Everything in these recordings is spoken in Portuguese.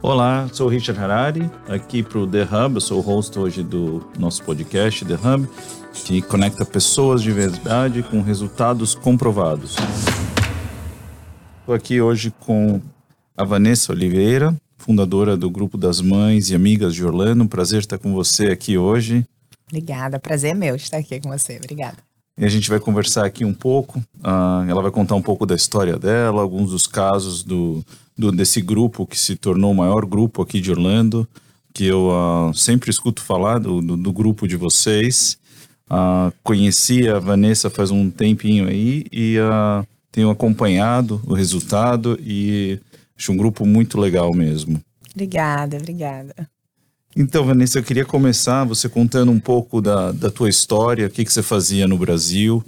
Olá, sou Richard Harari, aqui para o The Hub, eu sou o host hoje do nosso podcast The Hub, que conecta pessoas de verdade com resultados comprovados. Estou aqui hoje com a Vanessa Oliveira, fundadora do Grupo das Mães e Amigas de Orlando. Prazer estar com você aqui hoje. Obrigada, prazer é meu estar aqui com você. Obrigada. E a gente vai conversar aqui um pouco. Uh, ela vai contar um pouco da história dela, alguns dos casos do, do, desse grupo que se tornou o maior grupo aqui de Orlando, que eu uh, sempre escuto falar do, do, do grupo de vocês. Uh, conheci a Vanessa faz um tempinho aí e tenho acompanhado o resultado e acho um grupo muito legal mesmo. Obrigada, obrigada. Então, Vanessa, eu queria começar você contando um pouco da, da tua história, o que, que você fazia no Brasil,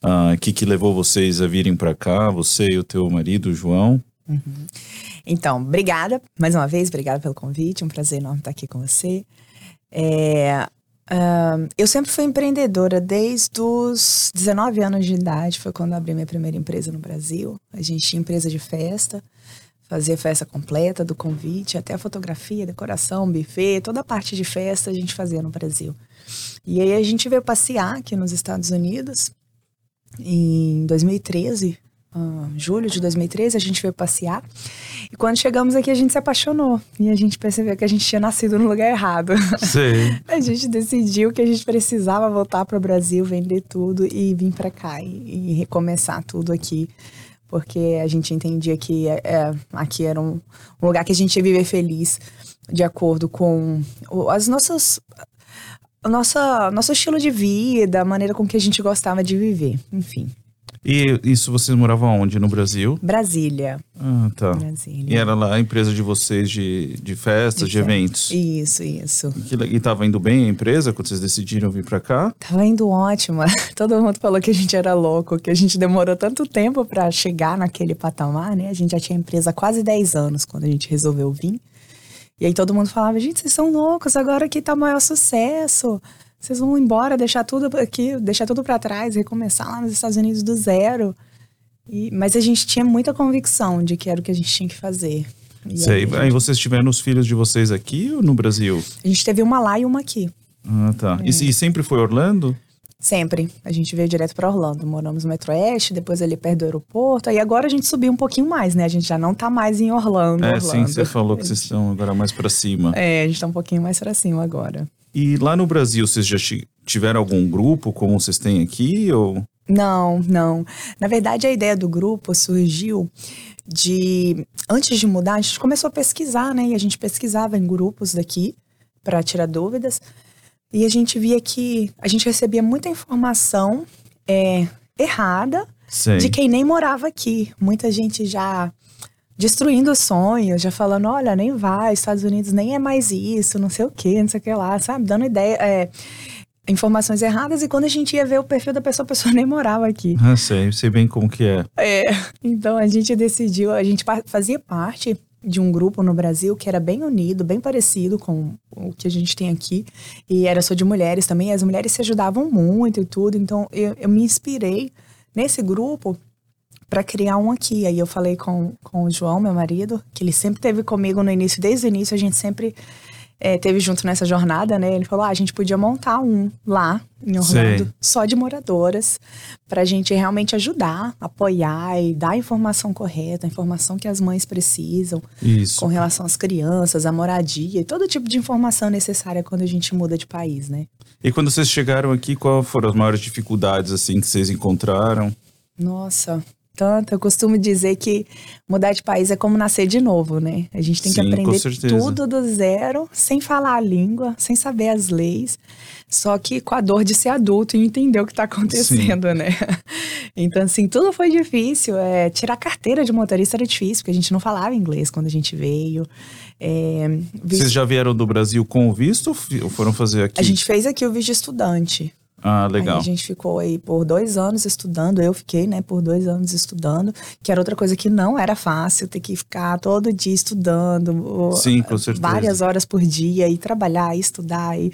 uh, o que, que levou vocês a virem para cá, você e o teu marido, João. Uhum. Então, obrigada mais uma vez, obrigada pelo convite, um prazer enorme estar aqui com você. É, Uh, eu sempre fui empreendedora desde os 19 anos de idade, foi quando abri minha primeira empresa no Brasil. A gente tinha empresa de festa, fazia festa completa, do convite, até a fotografia, decoração, buffet, toda a parte de festa a gente fazia no Brasil. E aí a gente veio passear aqui nos Estados Unidos em 2013, uh, julho de 2013, a gente veio passear. E quando chegamos aqui, a gente se apaixonou. E a gente percebeu que a gente tinha nascido no lugar errado. Sim. a gente decidiu que a gente precisava voltar para o Brasil, vender tudo e vir para cá e, e, recomeçar tudo aqui. Porque a gente entendia que é, é, aqui era um, um lugar que a gente ia viver feliz, de acordo com as nossas o nosso, nosso estilo de vida, a maneira com que a gente gostava de viver, enfim. E isso vocês moravam onde? No Brasil? Brasília. Ah, tá. Brasília. E era lá a empresa de vocês de, de festas, de, de eventos? Isso, isso. E, estava indo bem a empresa quando vocês decidiram vir para cá? Tava indo ótima. Todo mundo falou que a gente era louco, que a gente demorou tanto tempo para chegar naquele patamar, né? A gente já tinha empresa há quase 10 anos quando a gente resolveu vir. E aí todo mundo falava, gente, vocês são loucos, agora que tá o maior sucesso vocês vão embora, deixar tudo aqui, deixar tudo para trás, recomeçar lá nos Estados Unidos do zero. E, mas a gente tinha muita convicção de que era o que a gente tinha que fazer. E Sei. Aí, aí vocês tiveram os filhos de vocês aqui ou no Brasil? A gente teve uma lá e uma aqui. Ah, tá. É. E, e, sempre foi Orlando? Sempre. A gente veio direto para Orlando. Moramos no Metro Oeste, depois ali perto do aeroporto. Aí agora a gente subiu um pouquinho mais, né? A gente já não tá mais em Orlando. É, Orlando. sim, você falou que vocês estão agora mais para cima. É, a gente tá um pouquinho mais para cima agora. E lá no Brasil, vocês já tiveram algum grupo como vocês têm aqui? Ou... Não, não. Na verdade, a ideia do grupo surgiu de. Antes de mudar, a gente começou a pesquisar, né? E a gente pesquisava em grupos daqui para tirar dúvidas. E a gente via que a gente recebia muita informação é, errada Sim. de quem nem morava aqui. Muita gente já destruindo sonhos, já falando, olha, nem vai, Estados Unidos nem é mais isso, não sei o que, não sei o que lá, sabe? Dando ideia, é, informações erradas e quando a gente ia ver o perfil da pessoa, a pessoa nem morava aqui. Ah, sei, sei bem como que é. É, então a gente decidiu, a gente fazia parte de um grupo no Brasil que era bem unido, bem parecido com o que a gente tem aqui. E era só de mulheres também. As mulheres se ajudavam muito e tudo. Então eu, eu me inspirei nesse grupo para criar um aqui. Aí eu falei com, com o João, meu marido, que ele sempre teve comigo no início, desde o início a gente sempre é, teve junto nessa jornada, né? Ele falou: ah, a gente podia montar um lá em Orlando, Sim. só de moradoras, para a gente realmente ajudar, apoiar e dar a informação correta, a informação que as mães precisam Isso. com relação às crianças, à moradia e todo tipo de informação necessária quando a gente muda de país, né? E quando vocês chegaram aqui, qual foram as maiores dificuldades assim que vocês encontraram? Nossa, tanto. Eu costumo dizer que mudar de país é como nascer de novo, né? A gente tem Sim, que aprender tudo do zero, sem falar a língua, sem saber as leis, só que com a dor de ser adulto e entender o que está acontecendo, Sim. né? Então, assim, tudo foi difícil. É, tirar carteira de motorista era difícil, porque a gente não falava inglês quando a gente veio. É, visto... Vocês já vieram do Brasil com o visto ou foram fazer aqui? A gente fez aqui o visto estudante. Ah, legal. Aí a gente ficou aí por dois anos estudando, eu fiquei, né, por dois anos estudando, que era outra coisa que não era fácil, ter que ficar todo dia estudando. Sim, com certeza. Várias horas por dia, e trabalhar, e estudar, e,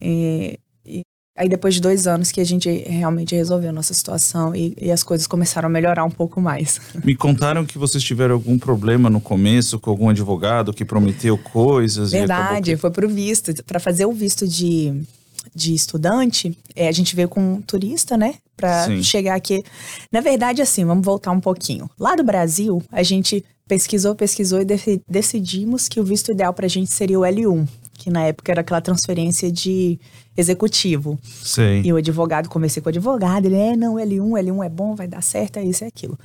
e, e Aí depois de dois anos que a gente realmente resolveu a nossa situação e, e, as coisas começaram a melhorar um pouco mais. Me contaram que vocês tiveram algum problema no começo com algum advogado que prometeu coisas. Verdade, foi pro visto. Para fazer o visto de, de estudante, é, a gente veio com um turista, né? Para chegar aqui. Na verdade, assim, vamos voltar um pouquinho. Lá do Brasil, a gente pesquisou, pesquisou e decidimos que o visto ideal para a gente seria o L1, que na época era aquela transferência de executivo. Sim. E o advogado, conversei com o advogado, ele é, não, L1, L1 é bom, vai dar certo, é isso e é aquilo.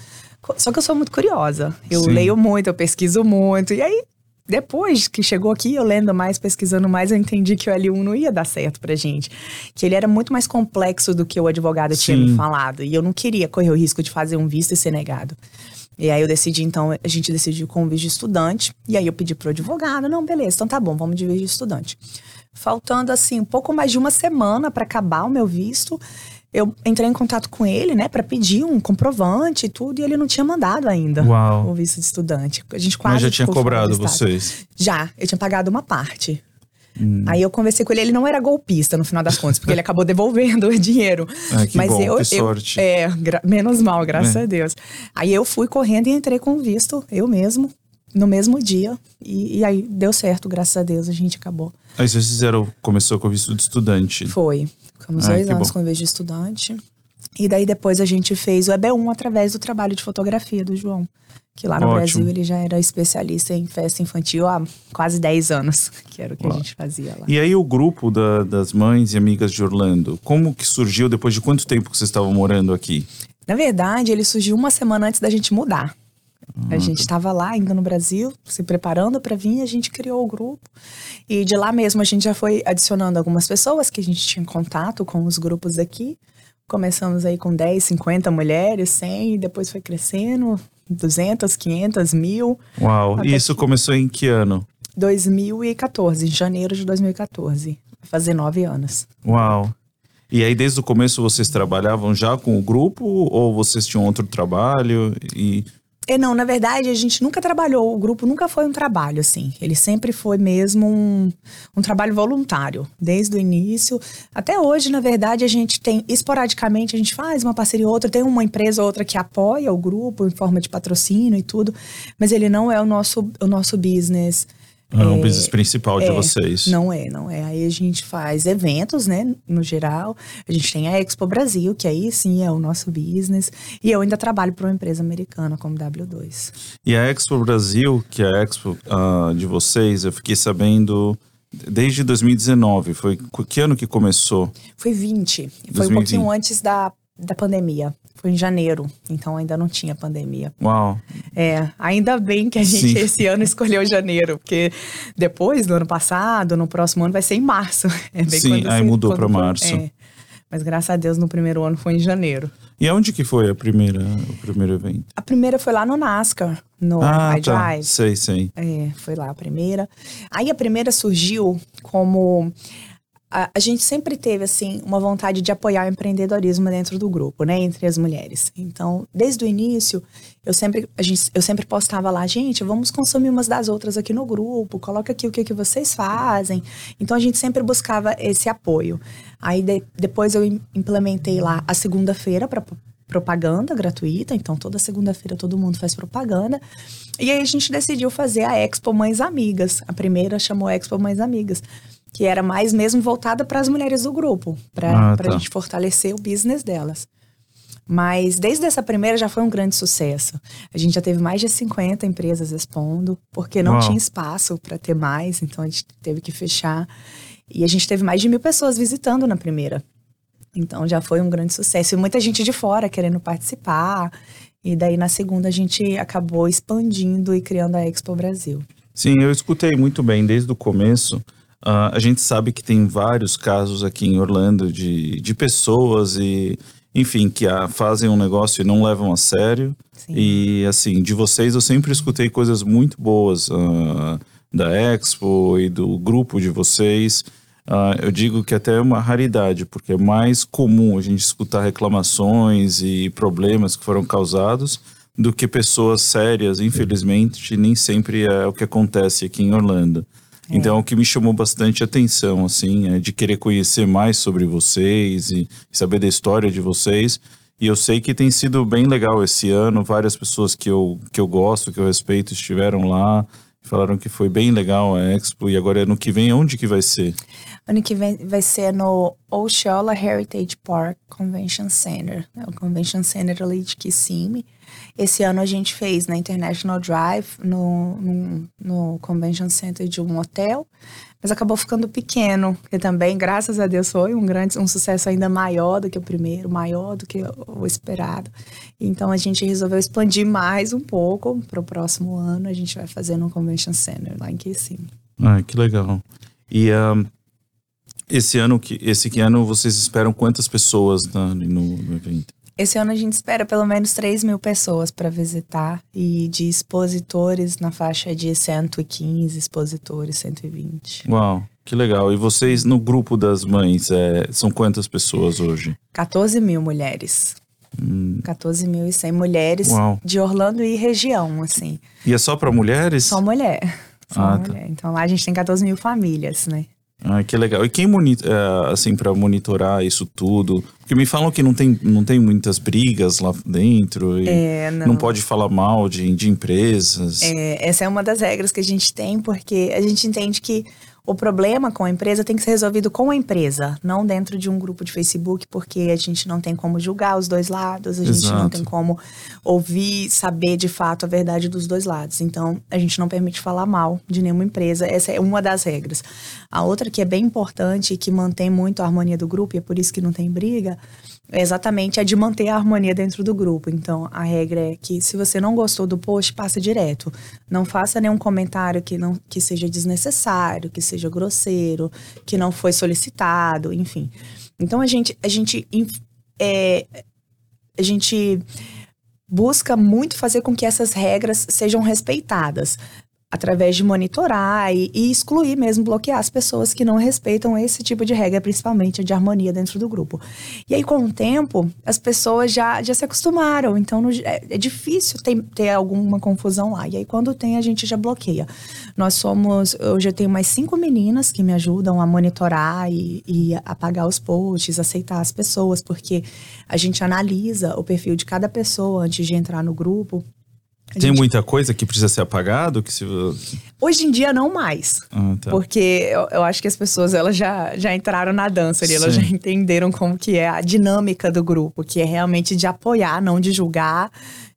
Só que eu sou muito curiosa. Eu Sim. leio muito, eu pesquiso muito. E aí, depois que chegou aqui, eu lendo mais, pesquisando mais, eu entendi que o L1 não ia dar certo pra gente. Que ele era muito mais complexo do que o advogado Sim. tinha me falado. E eu não queria correr o risco de fazer um visto e ser negado. E aí eu decidi, então, a gente decidiu com o visto de estudante. E aí eu pedi pro advogado, não, beleza, então tá bom, vamos de visto de estudante. Faltando, assim, um pouco mais de uma semana para acabar o meu visto, eu entrei em contato com ele, né, para pedir um comprovante e tudo, e ele não tinha mandado ainda Uau. o visto de estudante. A gente quase Mas já tinha cobrado vocês? Já, eu tinha pagado uma parte. Hum. Aí eu conversei com ele, ele não era golpista no final das contas, porque ele acabou devolvendo o dinheiro. Ah, que Mas bom, eu, que sorte. Eu, é, menos mal, graças é. a Deus. Aí eu fui correndo e entrei com o visto, eu mesmo, no mesmo dia. E, e, aí deu certo, graças a Deus, a gente acabou. Aí vocês fizeram, começou com o visto de estudante. Foi. Ficamos dois anos bom. com o visto de estudante. E daí depois a gente fez o EB1 através do trabalho de fotografia do João. Que lá no Ótimo. Brasil ele já era especialista em festa infantil há quase 10 anos, que era o que Uau. a gente fazia lá. E aí o grupo da, das mães e amigas de Orlando, como que surgiu depois de quanto tempo que vocês estavam morando aqui? Na verdade, ele surgiu uma semana antes da gente mudar. A gente estava lá ainda no Brasil, se preparando para vir, a gente criou o grupo. E de lá mesmo a gente já foi adicionando algumas pessoas que a gente tinha contato com os grupos aqui. Começamos aí com 10, 50 mulheres, 100, e depois foi crescendo, 200, 500, mil. Uau, e isso começou em que ano? 2014, em janeiro de 2014. Vai fazer nove anos. Uau. E aí, desde o começo, vocês trabalhavam já com o grupo ou vocês tinham outro trabalho? E é, não, na verdade, a gente nunca trabalhou, o grupo nunca foi um trabalho, assim. Ele sempre foi mesmo um, um trabalho voluntário, desde o início. Até hoje, na verdade, a gente tem, esporadicamente, a gente faz uma parceria ou outra, tem uma empresa ou outra que apoia o grupo em forma de patrocínio e tudo, mas ele não é o nosso, o nosso business. Não é o business principal de é, vocês. Não é, não é. Aí a gente faz eventos, né, no geral. A gente tem a Expo Brasil, que aí sim é o nosso business. E eu ainda trabalho para uma empresa americana como W2. E a Expo Brasil, que é a Expo uh, de vocês, eu fiquei sabendo desde 2019. Foi que ano que começou? Foi 20. Foi 2020. um pouquinho antes da, da pandemia. Foi em janeiro, então ainda não tinha pandemia. Uau! É, ainda bem que a gente Sim. esse ano escolheu janeiro, porque depois do ano passado, no próximo ano vai ser em março. É Sim, aí mudou para março. É. Mas graças a Deus no primeiro ano foi em janeiro. E onde que foi a primeira, o primeiro evento? A primeira foi lá no NASCAR, no ah, tá. Sei, sei. É, foi lá a primeira. Aí a primeira surgiu como a, a, gente sempre teve, assim, uma vontade de apoiar o empreendedorismo dentro do grupo, né? Entre as mulheres. Então, desde o início, eu sempre, a gente, eu sempre postava lá, gente, vamos consumir umas das outras aqui no grupo, coloca aqui o que, que vocês fazem. Então, a gente sempre buscava esse apoio. Aí, de, depois eu implementei lá a segunda-feira para propaganda gratuita, então toda segunda-feira todo mundo faz propaganda. E aí a gente decidiu fazer a Expo Mães Amigas. A primeira chamou Expo Mães Amigas que era mais mesmo voltada para as mulheres do grupo, para ah, tá. a gente fortalecer o business delas. Mas desde essa primeira já foi um grande sucesso. A gente já teve mais de 50 empresas expondo, porque não Uau. tinha espaço para ter mais, então a gente teve que fechar. E a gente teve mais de mil pessoas visitando na primeira. Então já foi um grande sucesso. E muita gente de fora querendo participar. E daí na segunda a gente acabou expandindo e criando a Expo Brasil. Sim, eu escutei muito bem desde o começo. Uh, a gente sabe que tem vários casos aqui em Orlando de, de pessoas e, enfim, que a, fazem um negócio e não levam a sério. Sim. E, assim, de vocês eu sempre escutei coisas muito boas uh, da Expo e do grupo de vocês. Uh, eu digo que até é uma raridade, porque é mais comum a gente escutar reclamações e problemas que foram causados do que pessoas sérias, infelizmente, nem sempre é o que acontece aqui em Orlando. É. Então, é o que me chamou bastante atenção, assim, é de querer conhecer mais sobre vocês e saber da história de vocês. E eu sei que tem sido bem legal esse ano. Várias pessoas que eu, que eu gosto, que eu respeito, estiveram lá. Falaram que foi bem legal a Expo. E agora, ano que vem, onde que vai ser? Ano que vem vai ser no Osceola Heritage Park Convention Center. É o Convention Center ali de Kissimmee. Esse ano a gente fez na International Drive, no, no, no Convention Center de um hotel, mas acabou ficando pequeno, que também, graças a Deus, foi um grande, um sucesso ainda maior do que o primeiro, maior do que o esperado. Então a gente resolveu expandir mais um pouco para o próximo ano. A gente vai fazer no Convention Center lá em Kissimmee. Ah, que legal. E um, esse ano esse ano vocês esperam quantas pessoas no, no evento? Esse ano a gente espera pelo menos 3 mil pessoas para visitar e de expositores na faixa de 115 expositores, 120. Uau, que legal. E vocês no grupo das mães, é, são quantas pessoas hoje? 14 mil mulheres. Hum. 14 mil e 100 mulheres Uau. de Orlando e região, assim. E é só para mulheres? Só mulher. Só ah, mulher. Tá. Então lá a gente tem 14 mil famílias, né? Ah, que legal. E quem monitora, é, assim, para monitorar isso tudo? Porque me falam que não tem, não tem muitas brigas lá dentro. É, não. não. pode falar mal de, de empresas. É, essa é uma das regras que a gente tem, porque a gente entende que o problema com a empresa tem que ser resolvido com a empresa, não dentro de um grupo de Facebook, porque a gente não tem como julgar os dois lados, a Exato. gente não tem como ouvir, saber de fato a verdade dos dois lados. Então, a gente não permite falar mal de nenhuma empresa, essa é uma das regras. A outra que é bem importante e que mantém muito a harmonia do grupo, e é por isso que não tem briga, é exatamente a de manter a harmonia dentro do grupo. Então, a regra é que se você não gostou do post, passa direto. Não faça nenhum comentário que, não, que seja desnecessário, que seja grosseiro, que não foi solicitado, enfim. Então, a gente, a gente, é, a gente busca muito fazer com que essas regras sejam respeitadas através de monitorar e, e, excluir mesmo, bloquear as pessoas que não respeitam esse tipo de regra, principalmente de harmonia dentro do grupo. E aí, com o tempo, as pessoas já, já se acostumaram, então no, é, é, difícil ter, ter alguma confusão lá. E aí, quando tem, a gente já bloqueia. Nós somos, eu já tenho mais cinco meninas que me ajudam a monitorar e, e apagar os posts, aceitar as pessoas, porque a gente analisa o perfil de cada pessoa antes de entrar no grupo tem gente... muita coisa que precisa ser apagado? Que se... Hoje em dia não mais. Ah, tá. Porque eu, eu, acho que as pessoas elas já, já entraram na dança ali, elas já entenderam como que é a dinâmica do grupo, que é realmente de apoiar, não de julgar,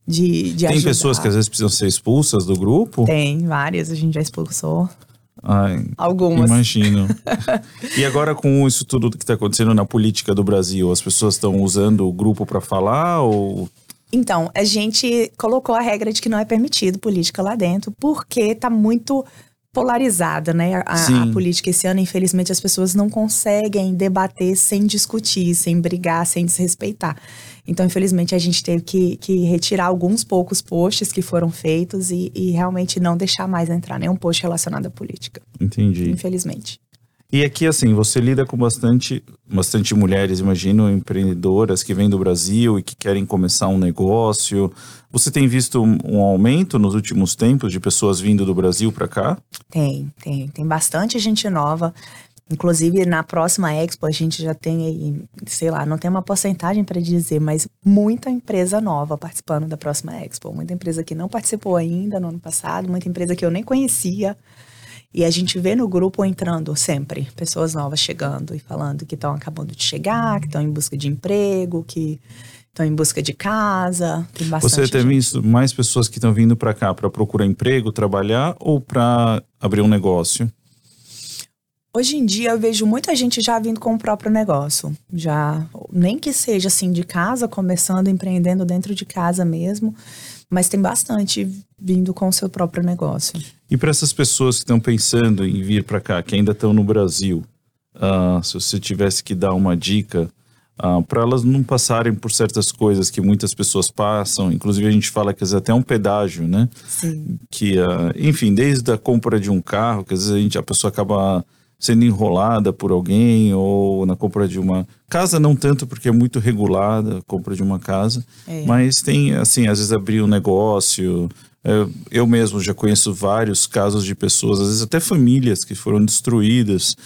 de, de Tem ajudar. pessoas que às vezes precisam ser expulsas do grupo? Tem, várias, a gente já expulsou. Ai, Algumas. Imagino. e agora com isso tudo que está acontecendo na política do Brasil, as pessoas estão usando o grupo para falar ou então, a gente colocou a regra de que não é permitido política lá dentro, porque está muito polarizada, né? A, a, política esse ano, infelizmente, as pessoas não conseguem debater sem discutir, sem brigar, sem desrespeitar. Então, infelizmente, a gente teve que, que retirar alguns poucos posts que foram feitos e, e realmente não deixar mais entrar nenhum post relacionado à política. Entendi. Infelizmente. E aqui, assim, você lida com bastante, bastante mulheres, imagino, empreendedoras que vêm do Brasil e que querem começar um negócio. Você tem visto um aumento nos últimos tempos de pessoas vindo do Brasil para cá? Tem, tem. Tem bastante gente nova. Inclusive, na próxima Expo, a gente já tem aí, sei lá, não tem uma porcentagem para dizer, mas muita empresa nova participando da próxima Expo. Muita empresa que não participou ainda no ano passado, muita empresa que eu nem conhecia. E a gente vê no grupo entrando sempre pessoas novas chegando e falando que estão acabando de chegar, que estão em busca de emprego, que estão em busca de casa. Tem bastante. Você tem visto mais pessoas que estão vindo para cá para procurar emprego, trabalhar ou para abrir um negócio? Hoje em dia eu vejo muita gente já vindo com o próprio negócio, já nem que seja assim de casa, começando empreendendo dentro de casa mesmo, mas tem bastante vindo com o seu próprio negócio. E para essas pessoas que estão pensando em vir para cá, que ainda estão no Brasil, uh, se você tivesse que dar uma dica uh, ah, para elas não passarem por certas coisas que muitas pessoas passam, inclusive a gente fala que às vezes até um pedágio, né? Sim. Que, uh, enfim, desde a compra de um carro, que às vezes a, gente, a pessoa acaba sendo enrolada por alguém ou na compra de uma casa não tanto porque é muito regulada a compra de uma casa é. mas tem assim às vezes abrir um negócio Eu, eu mesmo já conheço vários casos de pessoas, às vezes até famílias que foram destruídas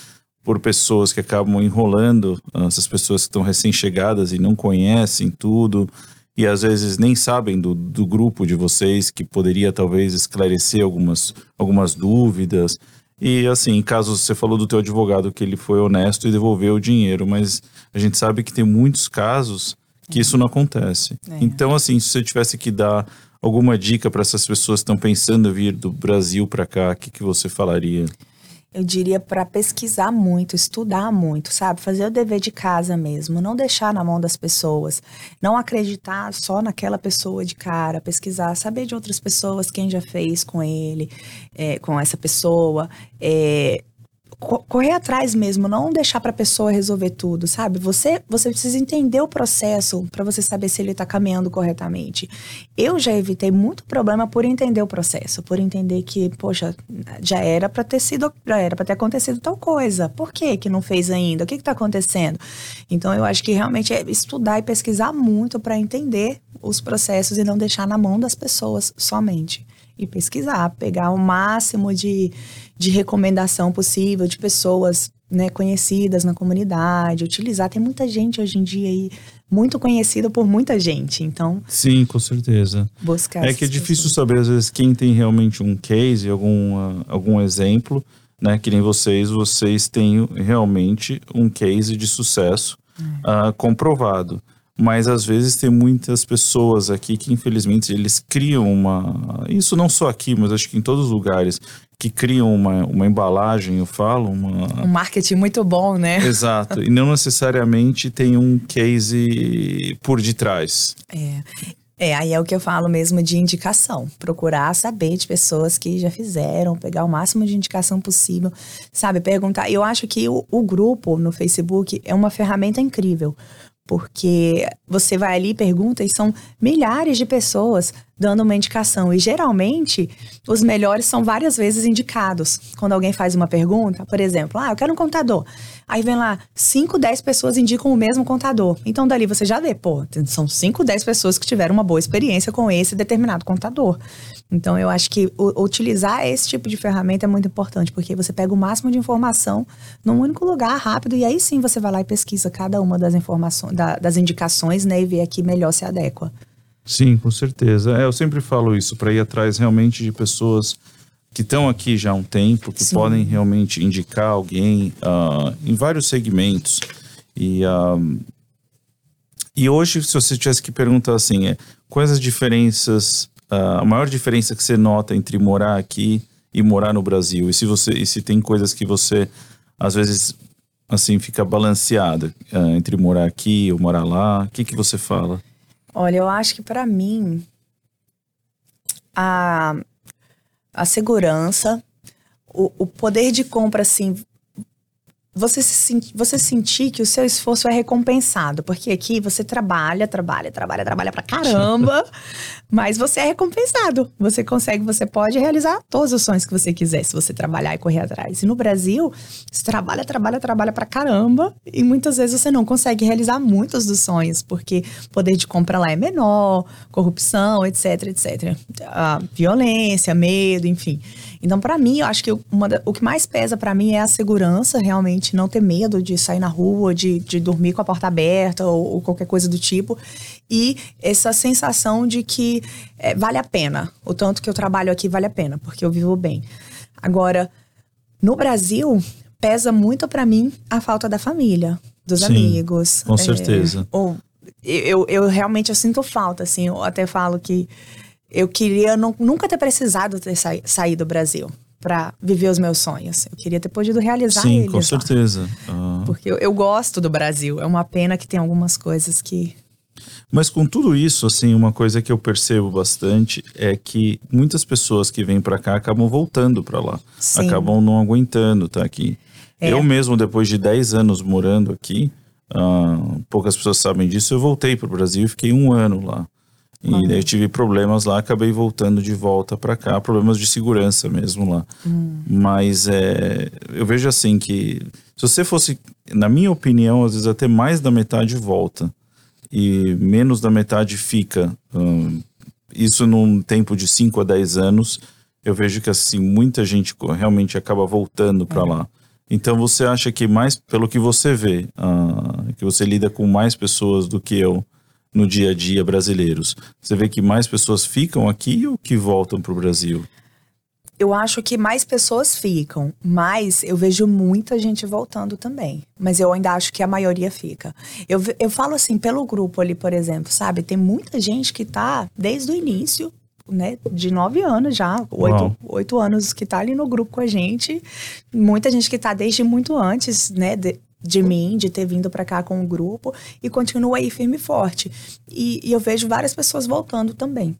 por pessoas que acabam enrolando ah, essas pessoas que estão recém-chegadas e não conhecem tudo e às vezes nem sabem do, do grupo de vocês que poderia talvez esclarecer algumas, algumas dúvidas. E assim, caso você falou do teu advogado que ele foi honesto e devolveu o dinheiro, mas a gente sabe que tem muitos casos que isso não acontece. É. Então, assim, se você tivesse que dar alguma dica para essas pessoas que estão pensando em vir do Brasil para cá, o que, que você falaria? Eu diria para pesquisar muito, estudar muito, sabe? Fazer o dever de casa mesmo, não deixar na mão das pessoas, não acreditar só naquela pessoa de cara, pesquisar, saber de outras pessoas quem já fez com ele, é, com essa pessoa, é, correr atrás mesmo, não deixar para a pessoa resolver tudo, sabe? Você você precisa entender o processo para você saber se ele está caminhando corretamente. Eu já evitei muito problema por entender o processo, por entender que, poxa, já era para ter sido, já era para ter acontecido tal coisa. Por que que não fez ainda? O que está acontecendo? Então eu acho que realmente é estudar e pesquisar muito para entender os processos e não deixar na mão das pessoas somente e pesquisar, pegar o máximo de, de recomendação possível de pessoas né, conhecidas na comunidade, utilizar. Tem muita gente hoje em dia aí muito conhecida por muita gente, então. Sim, com certeza. Buscar. É que é difícil pessoas. saber às vezes quem tem realmente um case, algum, algum exemplo, né? Que nem vocês, vocês têm realmente um case de sucesso é. uh, comprovado mas às vezes tem muitas pessoas aqui que infelizmente eles criam uma isso não só aqui mas acho que em todos os lugares que criam uma, uma embalagem eu falo uma um marketing muito bom né exato e não necessariamente tem um case por detrás é é, aí é o que eu falo mesmo de indicação. Procurar saber de pessoas que já fizeram, pegar o máximo de indicação possível, sabe? Perguntar. Eu acho que o, o grupo no Facebook é uma ferramenta incrível porque você vai ali e pergunta e são milhares de pessoas dando uma indicação. E geralmente, os melhores são várias vezes indicados. Quando alguém faz uma pergunta, por exemplo, ah, eu quero um contador. Aí vem lá, 5, 10 pessoas indicam o mesmo contador. Então, dali você já vê, pô, são 5, 10 pessoas que tiveram uma boa experiência com esse determinado contador. Então, eu acho que utilizar esse tipo de ferramenta é muito importante, porque você pega o máximo de informação num único lugar, rápido, e aí sim você vai lá e pesquisa cada uma das informações, da, das indicações, né, e vê aqui melhor se adequa. Sim, com certeza. É, eu sempre falo isso, para ir atrás realmente de pessoas que estão aqui já há um tempo, que Sim. podem realmente indicar alguém uh, em vários segmentos. E, uh, e hoje, se você tivesse que perguntar assim, é, quais as diferenças, uh, a maior diferença que você nota entre morar aqui e morar no Brasil? E se você, e se tem coisas que você às vezes assim fica balanceada entre morar aqui ou morar lá, o que que você fala? Olha, eu acho que para mim a, a segurança, o, o poder de compra, assim, você, se, você sentir que o seu esforço é recompensado. Porque aqui você trabalha, trabalha, trabalha, trabalha pra caramba, mas você é recompensado. Você consegue, você pode realizar todos os sonhos que você quiser, se você trabalhar e correr atrás. E no Brasil, você trabalha, trabalha, trabalha pra caramba, e muitas vezes você não consegue realizar muitos dos sonhos, porque poder de compra lá é menor, corrupção, etc, etc. A violência, medo, enfim. Então, para mim, eu acho que da, o que mais pesa para mim é a segurança, realmente, não ter medo de sair na rua, de, de dormir com a porta aberta ou, ou qualquer coisa do tipo. E essa sensação de que é, vale a pena. O tanto que eu trabalho aqui vale a pena, porque eu vivo bem. Agora, no Brasil, pesa muito para mim a falta da família, dos Sim, amigos. Com é, certeza. Ou eu, eu realmente eu sinto falta, assim. Eu até falo que eu queria não, nunca ter precisado ter sa saído do Brasil para viver os meus sonhos. Eu queria ter podido realizar Sim, eles. com certeza. Ah. Porque eu, eu, gosto do Brasil. É uma pena que tem algumas coisas que. Mas com tudo isso, assim, uma coisa que eu percebo bastante é que muitas pessoas que vêm para cá acabam voltando para lá. Sim. Acabam não aguentando estar tá aqui. É. Eu mesmo, depois de 10 anos morando aqui, uh, poucas pessoas sabem disso, eu voltei para o Brasil e fiquei um ano lá. E daí eu tive problemas lá, acabei voltando de volta para cá, problemas de segurança mesmo lá. Hum. Mas é, eu vejo assim que se você fosse, na minha opinião, às vezes até mais da metade volta e menos da metade fica hum, isso num tempo de 5 a 10 anos, eu vejo que assim muita gente realmente acaba voltando para é. lá. Então você acha que mais, pelo que você vê, uh, que você lida com mais pessoas do que eu no dia a dia brasileiros, você vê que mais pessoas ficam aqui ou que voltam para o Brasil? Eu acho que mais pessoas ficam, mas eu vejo muita gente voltando também. Mas eu ainda acho que a maioria fica. Eu, eu falo assim, pelo grupo ali, por exemplo, sabe? Tem muita gente que tá desde o início, né, de nove anos já, oito, oito anos que tá ali no grupo com a gente. Muita gente que tá desde muito antes, né, de, de mim, de ter vindo para cá com o grupo e continua aí firme e forte. E, e, eu vejo várias pessoas voltando também.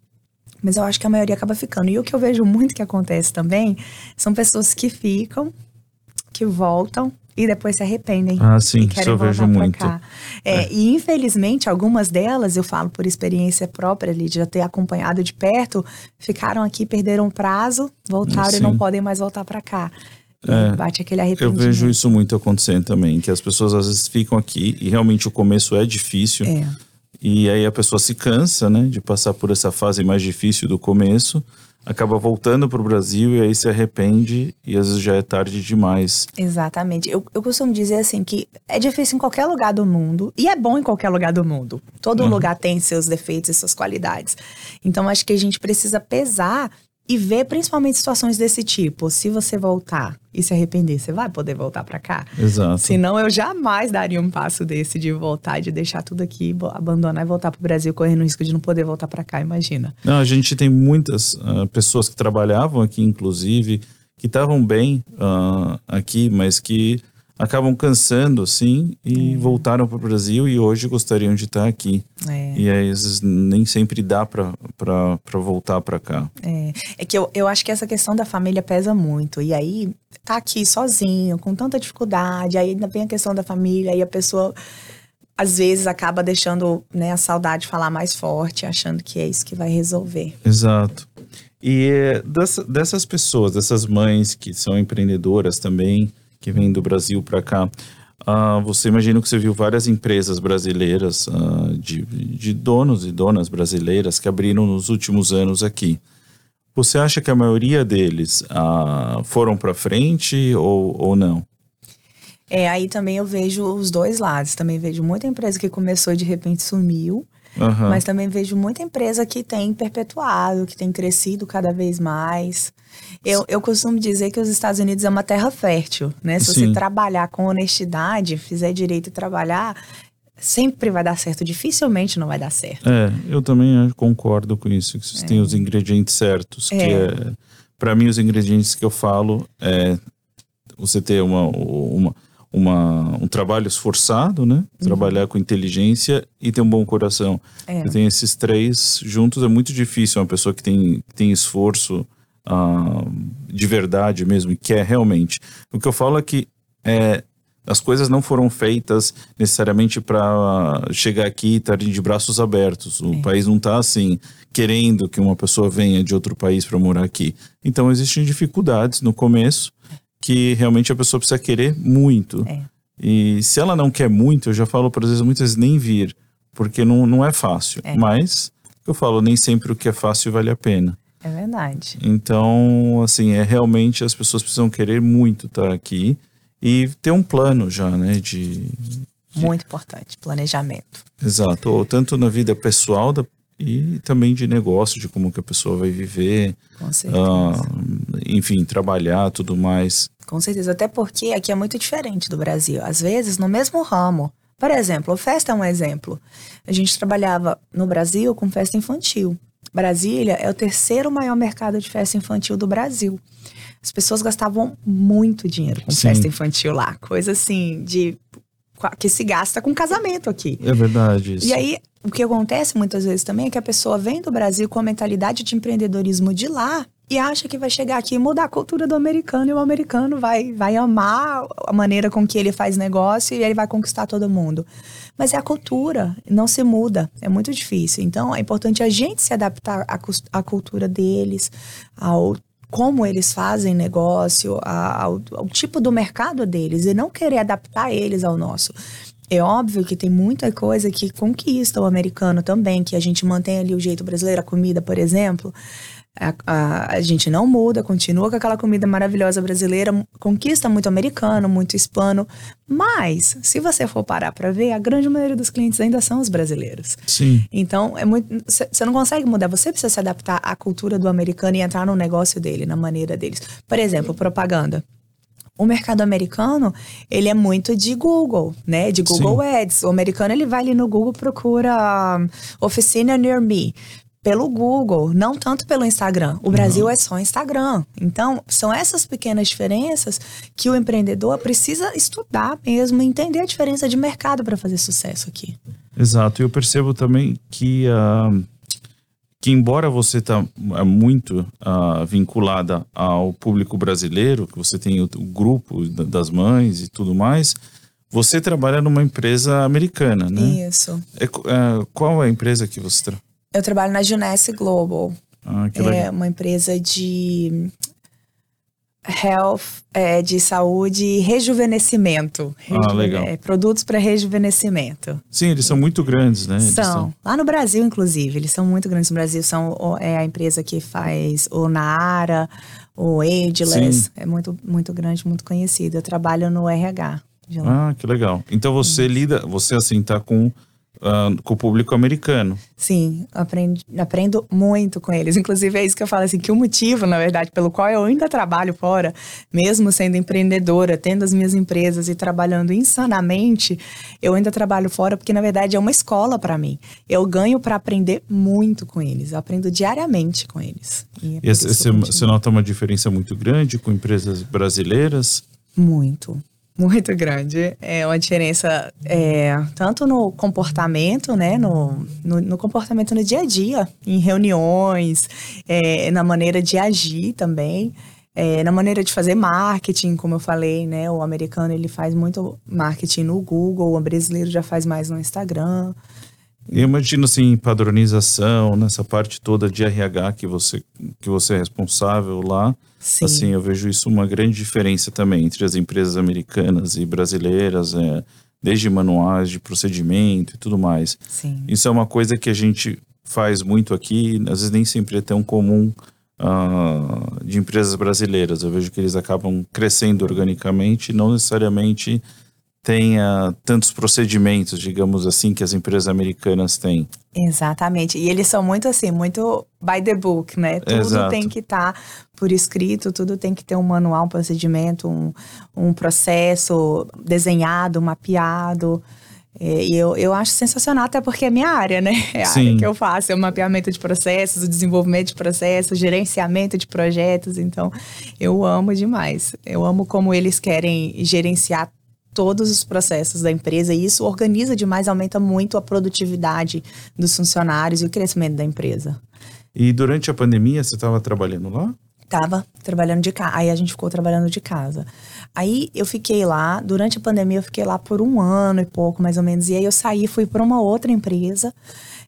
Mas eu acho que a maioria acaba ficando. E o que eu vejo muito que acontece também são pessoas que ficam, que voltam e depois se arrependem. Ah, sim, isso eu vejo muito. É, é. E infelizmente, algumas delas, eu falo por experiência própria ali, de já ter acompanhado de perto, ficaram aqui, perderam prazo, voltaram sim. e não podem mais voltar para cá. É, bate aquele arrependimento. Eu vejo isso muito acontecendo também, que as pessoas às vezes ficam aqui e realmente o começo é difícil. É. E aí a pessoa se cansa, né, de passar por essa fase mais difícil do começo acaba voltando para o Brasil e aí se arrepende e às vezes já é tarde demais. Exatamente. Eu, eu costumo dizer assim que é difícil em qualquer lugar do mundo e é bom em qualquer lugar do mundo. Todo uhum. lugar tem seus defeitos e suas qualidades. Então acho que a gente precisa pesar e ver principalmente situações desse tipo. Se você voltar e se arrepender, você vai poder voltar para cá? Exato. Senão eu jamais daria um passo desse de voltar, de deixar tudo aqui, abandonar e voltar para o Brasil, correndo o risco de não poder voltar para cá, imagina. Não, a gente tem muitas uh, pessoas que trabalhavam aqui, inclusive, que estavam bem uh, aqui, mas que acabam cansando, assim, e é. voltaram para o Brasil e hoje gostariam de estar aqui. É. E aí, às vezes, nem sempre dá para voltar para cá. É. é que eu, eu acho que essa questão da família pesa muito. E aí, tá aqui sozinho, com tanta dificuldade, aí ainda vem a questão da família, e a pessoa às vezes acaba deixando né, a saudade falar mais forte, achando que é isso que vai resolver. Exato. E eh, dessa, dessas pessoas, dessas mães que são empreendedoras também, que vem do Brasil para cá. Uh, você imagina que você viu várias empresas brasileiras, uh, de, de donos e donas brasileiras que abriram nos últimos anos aqui. Você acha que a maioria deles uh, foram para frente ou, ou não? É, aí também eu vejo os dois lados. Também vejo muita empresa que começou e de repente sumiu. Uhum. Mas também vejo muita empresa que tem perpetuado, que tem crescido cada vez mais. Eu, eu costumo dizer que os Estados Unidos é uma terra fértil, né? Se Sim. você trabalhar com honestidade, fizer direito e trabalhar, sempre vai dar certo. Dificilmente não vai dar certo. É, eu também concordo com isso. Que você é. tem os ingredientes certos. É. Que é, para mim, os ingredientes que eu falo é você ter uma, uma uma, um trabalho esforçado, né? Uhum. Trabalhar com inteligência e ter um bom coração. É. Você tem esses três juntos, é muito difícil uma pessoa que tem, tem esforço uh, de verdade mesmo, e quer realmente. O que eu falo é que é, as coisas não foram feitas necessariamente para chegar aqui e estar de braços abertos. O é. país não está assim, querendo que uma pessoa venha de outro país para morar aqui. Então existem dificuldades no começo que realmente a pessoa precisa querer muito. É. E se ela não quer muito, eu já falo para vezes muitas vezes nem vir, porque não, não é fácil. É. Mas eu falo, nem sempre o que é fácil vale a pena. É verdade. Então, assim, é realmente as pessoas precisam querer muito estar aqui e ter um plano já, né, de, muito importante, planejamento. Exato, ou tanto na vida pessoal da, e também de negócio, de como que a pessoa vai viver, Com certeza. Uh, enfim, trabalhar, tudo mais. Com certeza, até porque aqui é muito diferente do Brasil. Às vezes, no mesmo ramo. Por exemplo, festa é um exemplo. A gente trabalhava no Brasil com festa infantil. Brasília é o terceiro maior mercado de festa infantil do Brasil. As pessoas gastavam muito dinheiro com Sim. festa infantil lá. Coisa assim, de que se gasta com casamento aqui. É verdade. Isso. E aí, o que acontece muitas vezes também é que a pessoa vem do Brasil com a mentalidade de empreendedorismo de lá e acha que vai chegar aqui e mudar a cultura do americano e o americano vai, vai amar a maneira com que ele faz negócio e ele vai conquistar todo mundo. Mas é a cultura, não se muda, é muito difícil. Então é importante a gente se adaptar à, à cultura deles, ao como eles fazem negócio, ao, ao tipo do mercado deles e não querer adaptar eles ao nosso. É óbvio que tem muita coisa que conquista o americano também, que a gente mantém ali o jeito brasileiro, a comida, por exemplo. A, a, a, gente não muda, continua com aquela comida maravilhosa brasileira, conquista muito americano, muito hispano. Mas, se você for parar para ver, a grande maioria dos clientes ainda são os brasileiros. Sim. Então, é muito. Você não consegue mudar, você precisa se adaptar à cultura do americano e entrar no negócio dele, na maneira deles. Por exemplo, propaganda. O mercado americano, ele é muito de Google, né? De Google Sim. Ads. O americano, ele vai ali no Google, procura um, oficina near me pelo Google, não tanto pelo Instagram. O Brasil é só Instagram. Então, são essas pequenas diferenças que o empreendedor precisa estudar mesmo, entender a diferença de mercado para fazer sucesso aqui. Exato. E eu percebo também que, uh, que embora você está é, muito uh, vinculada ao público brasileiro, que você tem o, o grupo das mães e tudo mais, você trabalha numa empresa americana, né? Isso. É, uh, qual é a empresa que você trabalha? Eu trabalho na Junesse Global. Ah, que legal. É uma empresa de health, é, de saúde e rejuvenescimento. Ah, legal. É, produtos para rejuvenescimento. Sim, eles são muito grandes, né? São. são. Lá no Brasil, inclusive, eles são muito grandes no Brasil. São é a empresa que faz o Nara, o Ageless. Sim. É muito, muito grande, muito conhecido. Eu trabalho no RH. Ah, que legal. Então você lida, você assim tá com uh, com o público americano. Sim, aprendo, aprendo muito com eles. Inclusive, é isso que eu falo assim: que o motivo, na verdade, pelo qual eu ainda trabalho fora, mesmo sendo empreendedora, tendo as minhas empresas e trabalhando insanamente, eu ainda trabalho fora porque, na verdade, é uma escola para mim. Eu ganho para aprender muito com eles. Eu aprendo diariamente com eles. E, é e você nota uma diferença muito grande com empresas brasileiras? Muito muito grande. É uma diferença é, tanto no comportamento, né? No, no, no, comportamento no dia a dia, em reuniões, é, na maneira de agir também. É, na maneira de fazer marketing, como eu falei, né? O americano ele faz muito marketing no Google, o brasileiro já faz mais no Instagram. Eu imagino assim, padronização, nessa parte toda de RH que você, que você é responsável lá. Sim. Assim, eu vejo isso uma grande diferença também entre as empresas americanas e brasileiras, é, desde manuais de procedimento e tudo mais. Sim. Isso é uma coisa que a gente faz muito aqui, às vezes nem sempre é tão comum uh, de empresas brasileiras. Eu vejo que eles acabam crescendo organicamente, não necessariamente tenha tantos procedimentos, digamos assim, que as empresas americanas têm. Exatamente. E eles são muito assim, muito by the book, né? Tudo Exato. tem que estar tá por escrito, tudo tem que ter um manual, um procedimento, um, um processo desenhado, mapeado. É, e eu, eu acho sensacional, até porque é minha área, né? É a Sim. área que eu faço, é o mapeamento de processos, o desenvolvimento de processos, gerenciamento de projetos. Então, eu amo demais. Eu amo como eles querem gerenciar todos os processos da empresa e isso organiza demais, aumenta muito a produtividade dos funcionários e o crescimento da empresa. E durante a pandemia você estava trabalhando lá? Tava trabalhando de casa. Aí a gente ficou trabalhando de casa. Aí eu fiquei lá, durante a pandemia eu fiquei lá por um ano e pouco, mais ou menos. E aí eu saí, fui para uma outra empresa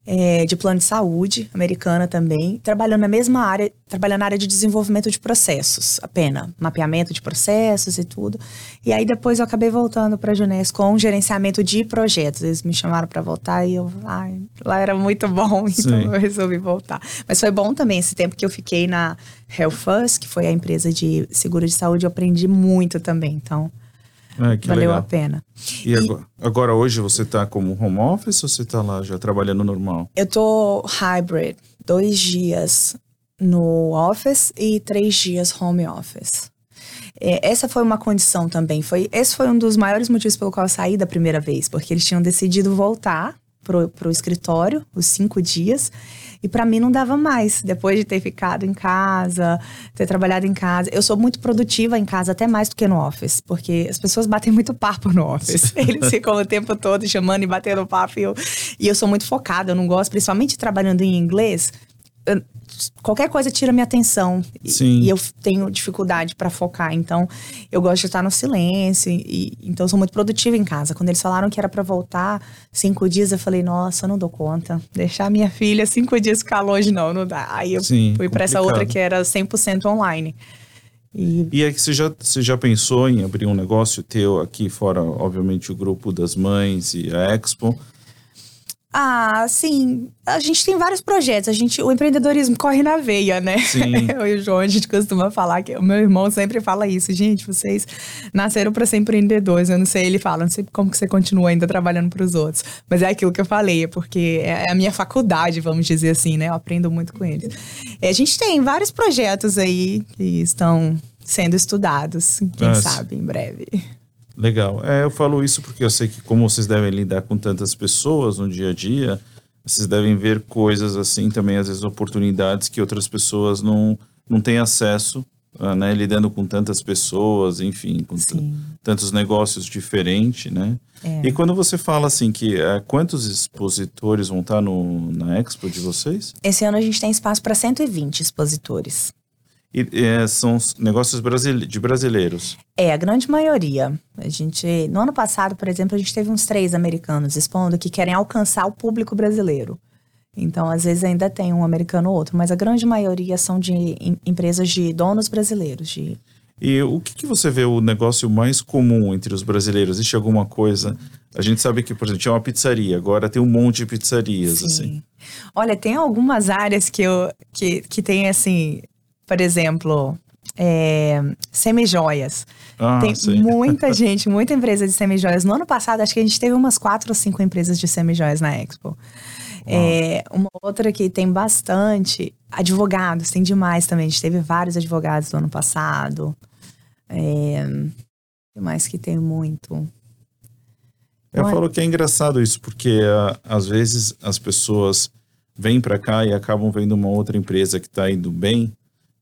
é, de plano de saúde, americana também, trabalhando na mesma área, trabalhando na área de desenvolvimento de processos, apenas, mapeamento de processos e tudo. E aí depois eu acabei voltando para a Junés com gerenciamento de projetos. Eles me chamaram para voltar e eu, ai, lá era muito bom, então Sim. eu resolvi voltar. Mas foi bom também esse tempo que eu fiquei na Health First, que foi a empresa de seguro de saúde, eu aprendi muito também, então é, Valeu legal. a pena. E, e agora, agora, hoje você está como home office ou você está lá já trabalhando normal? Eu tô hybrid, dois dias no office e três dias home office. É, essa foi uma condição também. Foi, esse foi um dos maiores motivos pelo qual eu saí da primeira vez, porque eles tinham decidido voltar pro, pro escritório, os cinco dias. E para mim não dava mais, depois de ter ficado em casa, ter trabalhado em casa. Eu sou muito produtiva em casa, até mais do que no office, porque as pessoas batem muito papo no office. Eles ficam o tempo todo chamando e batendo papo. E eu, e eu sou muito focada, eu não gosto, principalmente trabalhando em inglês qualquer coisa tira minha atenção Sim. e eu tenho dificuldade para focar. Então, eu gosto de estar no silêncio e então eu sou muito produtiva em casa. Quando eles falaram que era para voltar cinco dias, eu falei: Nossa, eu não dou conta. Deixar minha filha cinco dias ficar longe não, não dá. Aí eu Sim, fui para essa outra que era 100% online. E, e é que você já, você já pensou em abrir um negócio teu aqui fora, obviamente, o grupo das mães e a Expo? Ah, sim. A gente tem vários projetos. A gente, o empreendedorismo corre na veia, né? Sim. Eu e o João, a gente costuma falar que o meu irmão sempre fala isso. Gente, vocês nasceram para ser empreendedores. Eu não sei, ele fala, não sei como que você continua ainda trabalhando para os outros. Mas é aquilo que eu falei, é porque é a minha faculdade, vamos dizer assim, né? Eu aprendo muito com eles. E a gente tem vários projetos aí que estão sendo estudados, quem Nossa. sabe, em breve. Legal. É, eu falo isso porque eu sei que como vocês devem lidar com tantas pessoas no dia a dia, vocês devem ver coisas assim também, às vezes oportunidades que outras pessoas não, não têm acesso, uh, né? Lidando com tantas pessoas, enfim, com tantos negócios diferentes, né? É. E quando você fala assim que uh, quantos expositores vão estar no, na Expo de vocês? Esse ano a gente tem espaço para 120 expositores. E, é, são negócios de brasileiros. É, a grande maioria. A gente, no ano passado, por exemplo, a gente teve uns três americanos expondo que querem alcançar o público brasileiro. Então, às vezes ainda tem um americano ou outro, mas a grande maioria são de em, empresas de donos brasileiros. De... E o que, que, você vê o negócio mais comum entre os brasileiros? Existe alguma coisa? A gente sabe que, por exemplo, tinha uma pizzaria, agora tem um monte de pizzarias, Sim. assim. Olha, tem algumas áreas que, eu, que, que tem, assim, por exemplo, é, semijoias. Ah, Tem sei. muita gente, muita empresa de semijoias. No ano passado, acho que a gente teve umas quatro ou cinco empresas de semijoias na Expo. É, uma outra que tem bastante, advogados, tem demais também. A gente teve vários advogados no ano passado. É, mais que tem muito. Eu falo que é engraçado isso, porque uh, às vezes as pessoas vêm para cá e acabam vendo uma outra empresa que está indo bem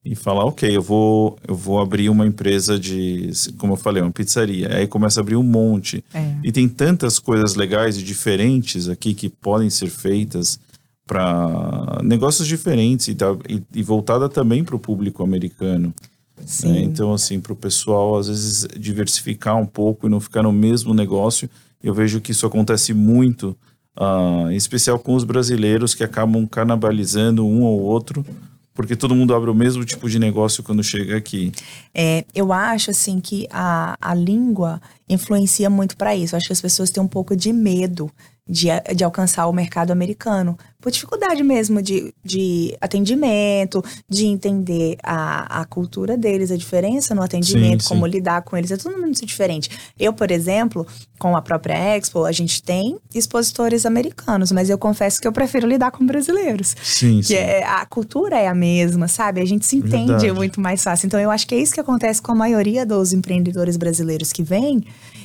e falar, ok, eu vou, eu vou abrir uma empresa de, como eu falei, uma pizzaria. Aí começa a abrir um monte. É. E tem tantas coisas legais e diferentes aqui que podem ser feitas para negócios diferentes e, tá, e, e voltada também para o público americano. Né? Então, assim, para o pessoal, às vezes, diversificar um pouco e não ficar no mesmo negócio. Eu vejo que isso acontece muito, uh, em especial com os brasileiros que acabam canibalizando um ou outro porque todo mundo abre o mesmo tipo de negócio quando chega aqui. É, eu acho assim que a, a língua influencia muito para isso. Eu acho que as pessoas têm um pouco de medo de, de alcançar o mercado americano, por dificuldade mesmo de, de atendimento, de entender a, a cultura deles, a diferença no atendimento, sim, como sim. lidar com eles, é tudo muito diferente. Eu, por exemplo, com a própria Expo, a gente tem expositores americanos, mas eu confesso que eu prefiro lidar com brasileiros. Sim, que sim. É, a cultura é a mesma, sabe? A gente se entende Verdade. muito mais fácil. Então, eu acho que é isso que acontece com a maioria dos empreendedores brasileiros que vêm,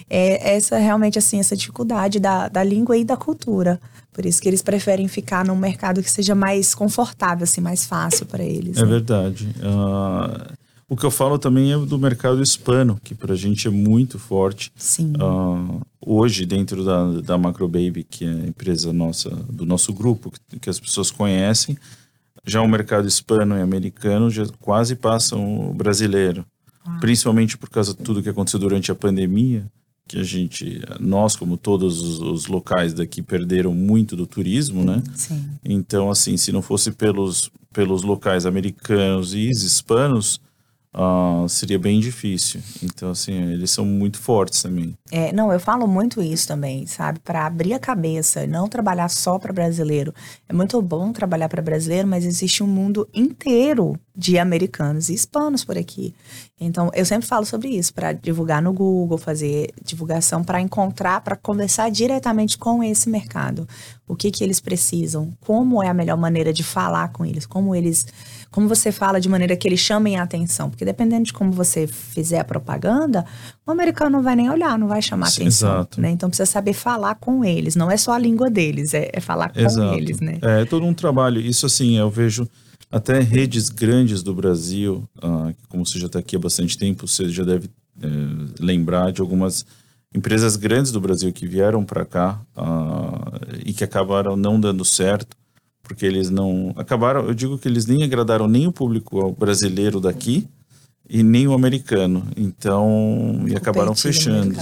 é essa realmente assim essa dificuldade da, da língua e da cultura. Por isso que eles preferem ficar num mercado que seja mais confortável, assim, mais fácil para eles. É né? verdade. Uh, o que eu falo também é do mercado hispano, que para a gente é muito forte. Sim. Uh, hoje, dentro da, da Macro Baby, que é a empresa nossa, do nosso grupo, que, que as pessoas conhecem, já o mercado hispano e americano já quase passam o brasileiro. Ah. Principalmente por causa de tudo que aconteceu durante a pandemia que a gente, nós como todos os, locais daqui perderam muito do turismo, né? Sim. Então, assim, se não fosse pelos, pelos locais americanos e hispanos, uh, seria bem difícil. Então, assim, eles são muito fortes também. É, não, eu falo muito isso também, sabe? Para abrir a cabeça, não trabalhar só para brasileiro. É muito bom trabalhar para brasileiro, mas existe um mundo inteiro de americanos e hispanos por aqui. Então, eu sempre falo sobre isso, para divulgar no Google, fazer divulgação, para encontrar, para conversar diretamente com esse mercado. O que, que eles precisam, como é a melhor maneira de falar com eles, como eles. Como você fala de maneira que eles chamem a atenção. Porque dependendo de como você fizer a propaganda, o americano não vai nem olhar, não vai chamar Sim, atenção. Exato. Né? Então precisa saber falar com eles. Não é só a língua deles, é, é falar com exato. eles, né? É, é todo um trabalho. Isso assim, eu vejo até redes grandes do Brasil, uh, como você já está aqui há bastante tempo, você já deve uh, lembrar de algumas empresas grandes do Brasil que vieram para cá uh, e que acabaram não dando certo, porque eles não acabaram. Eu digo que eles nem agradaram nem o público brasileiro daqui e nem o americano, então e acabaram fechando.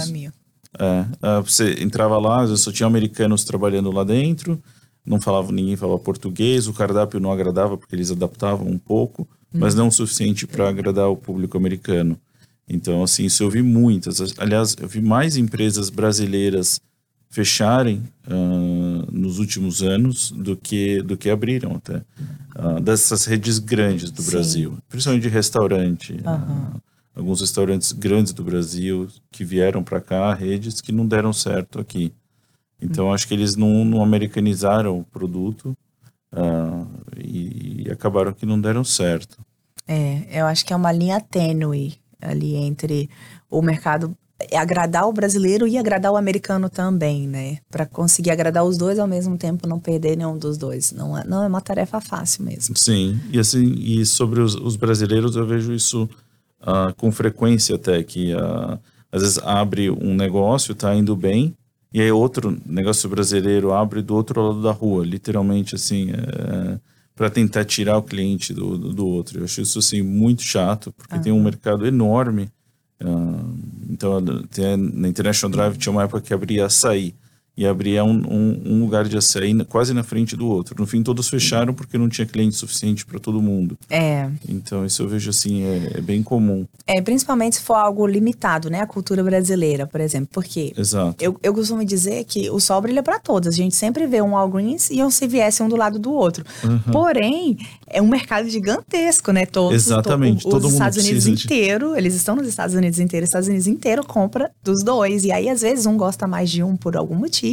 É, uh, você entrava lá, só tinha americanos trabalhando lá dentro não falava ninguém falava português, o cardápio não agradava porque eles adaptavam um pouco. mas não o suficiente para agradar o público americano. Então, assim, isso eu vi muitas. Aliás, eu vi mais empresas brasileiras fecharem uh, nos últimos anos do que do que abriram até uh, dessas redes grandes do Sim. Brasil, principalmente de restaurante. Uh, alguns restaurantes grandes do Brasil que vieram para cá, redes que não deram certo aqui. Então, acho que eles não, não americanizaram o produto e, e acabaram que não deram certo. É, eu acho que é uma linha tênue ali entre o mercado agradar o brasileiro e agradar o americano também, né? Para conseguir agradar os dois ao mesmo tempo, não perder nenhum dos dois. Não é, não é uma tarefa fácil mesmo. Sim, e assim, e sobre os, os brasileiros eu vejo isso uh, com frequência até, que uh, às vezes abre um negócio, tá indo bem, e aí outro negócio brasileiro abre do outro lado da rua, literalmente assim, é, para tentar tirar o cliente do, do, do, outro. Eu acho isso assim muito chato, porque uhum. tem um mercado enorme Uh, então, na International Drive tinha uma época que abria açaí e abria um, um, um, lugar de açaí quase na frente do outro. No fim, todos fecharam porque não tinha cliente suficiente para todo mundo. É. Então, isso eu vejo assim, é, é, bem comum. É, principalmente se for algo limitado, né? A cultura brasileira, por exemplo. Porque Exato. Eu, eu costumo dizer que o sol brilha para todos. A gente sempre vê um Walgreens e um CVS um do lado do outro. Uhum. Porém, é um mercado gigantesco, né? Todos, Exatamente. To, todo os Estados Unidos de... inteiro, eles estão nos Estados Unidos inteiro, os Estados Unidos inteiro compra dos dois. E aí, às vezes, um gosta mais de um por algum motivo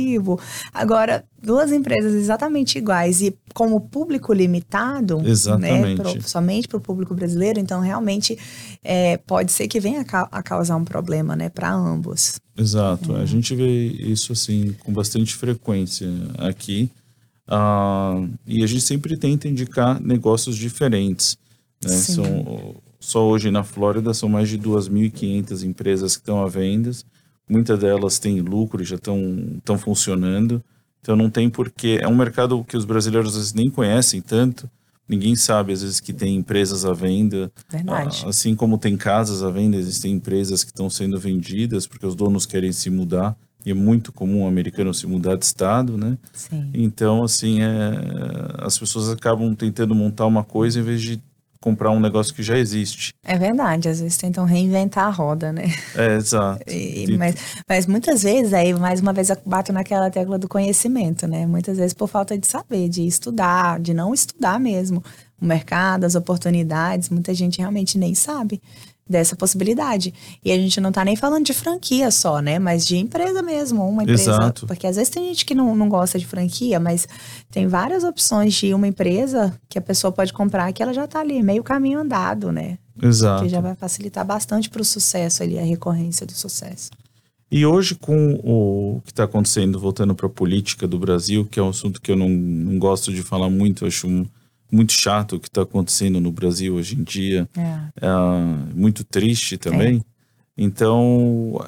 Agora, duas empresas exatamente iguais e como público limitado, né, exatamente. Né, pro, somente para o público brasileiro, então realmente é, pode ser que venha a, a causar um problema, né, para ambos. Exato, é. a gente vê isso assim com bastante frequência aqui. Uh, e a gente sempre tenta indicar negócios diferentes. Né? São, só hoje na Flórida são mais de 2.500 empresas que estão à venda Muitas delas têm lucro e já estão funcionando. Então não tem porquê. É um mercado que os brasileiros às vezes nem conhecem tanto. Ninguém sabe, às vezes, que tem empresas à venda. Verdade. Assim como tem casas à venda, existem empresas que estão sendo vendidas porque os donos querem se mudar. E é muito comum o americano se mudar de estado, né? Sim. Então, assim, é, as pessoas acabam tentando montar uma coisa em vez de comprar um negócio que já existe. É verdade, às vezes tentam reinventar a roda, né? É, exato. E, mas, mas muitas vezes, aí mais uma vez eu bato naquela tecla do conhecimento, né? Muitas vezes por falta de saber, de estudar, de não estudar mesmo o mercado, as oportunidades, muita gente realmente nem sabe dessa possibilidade. E a gente não tá nem falando de franquia só, né? Mas de empresa mesmo, uma empresa. Exato. Porque às vezes tem gente que não, não gosta de franquia, mas tem várias opções de uma empresa que a pessoa pode comprar que ela já tá ali, meio caminho andado, né? Exato. Que já vai facilitar bastante para o sucesso ali, a recorrência do sucesso. E hoje, com o que está acontecendo, voltando para a política do Brasil, que é um assunto que eu não, não gosto de falar muito, acho um, muito chato o que está acontecendo no Brasil hoje em dia. É. é muito triste também. É. Então,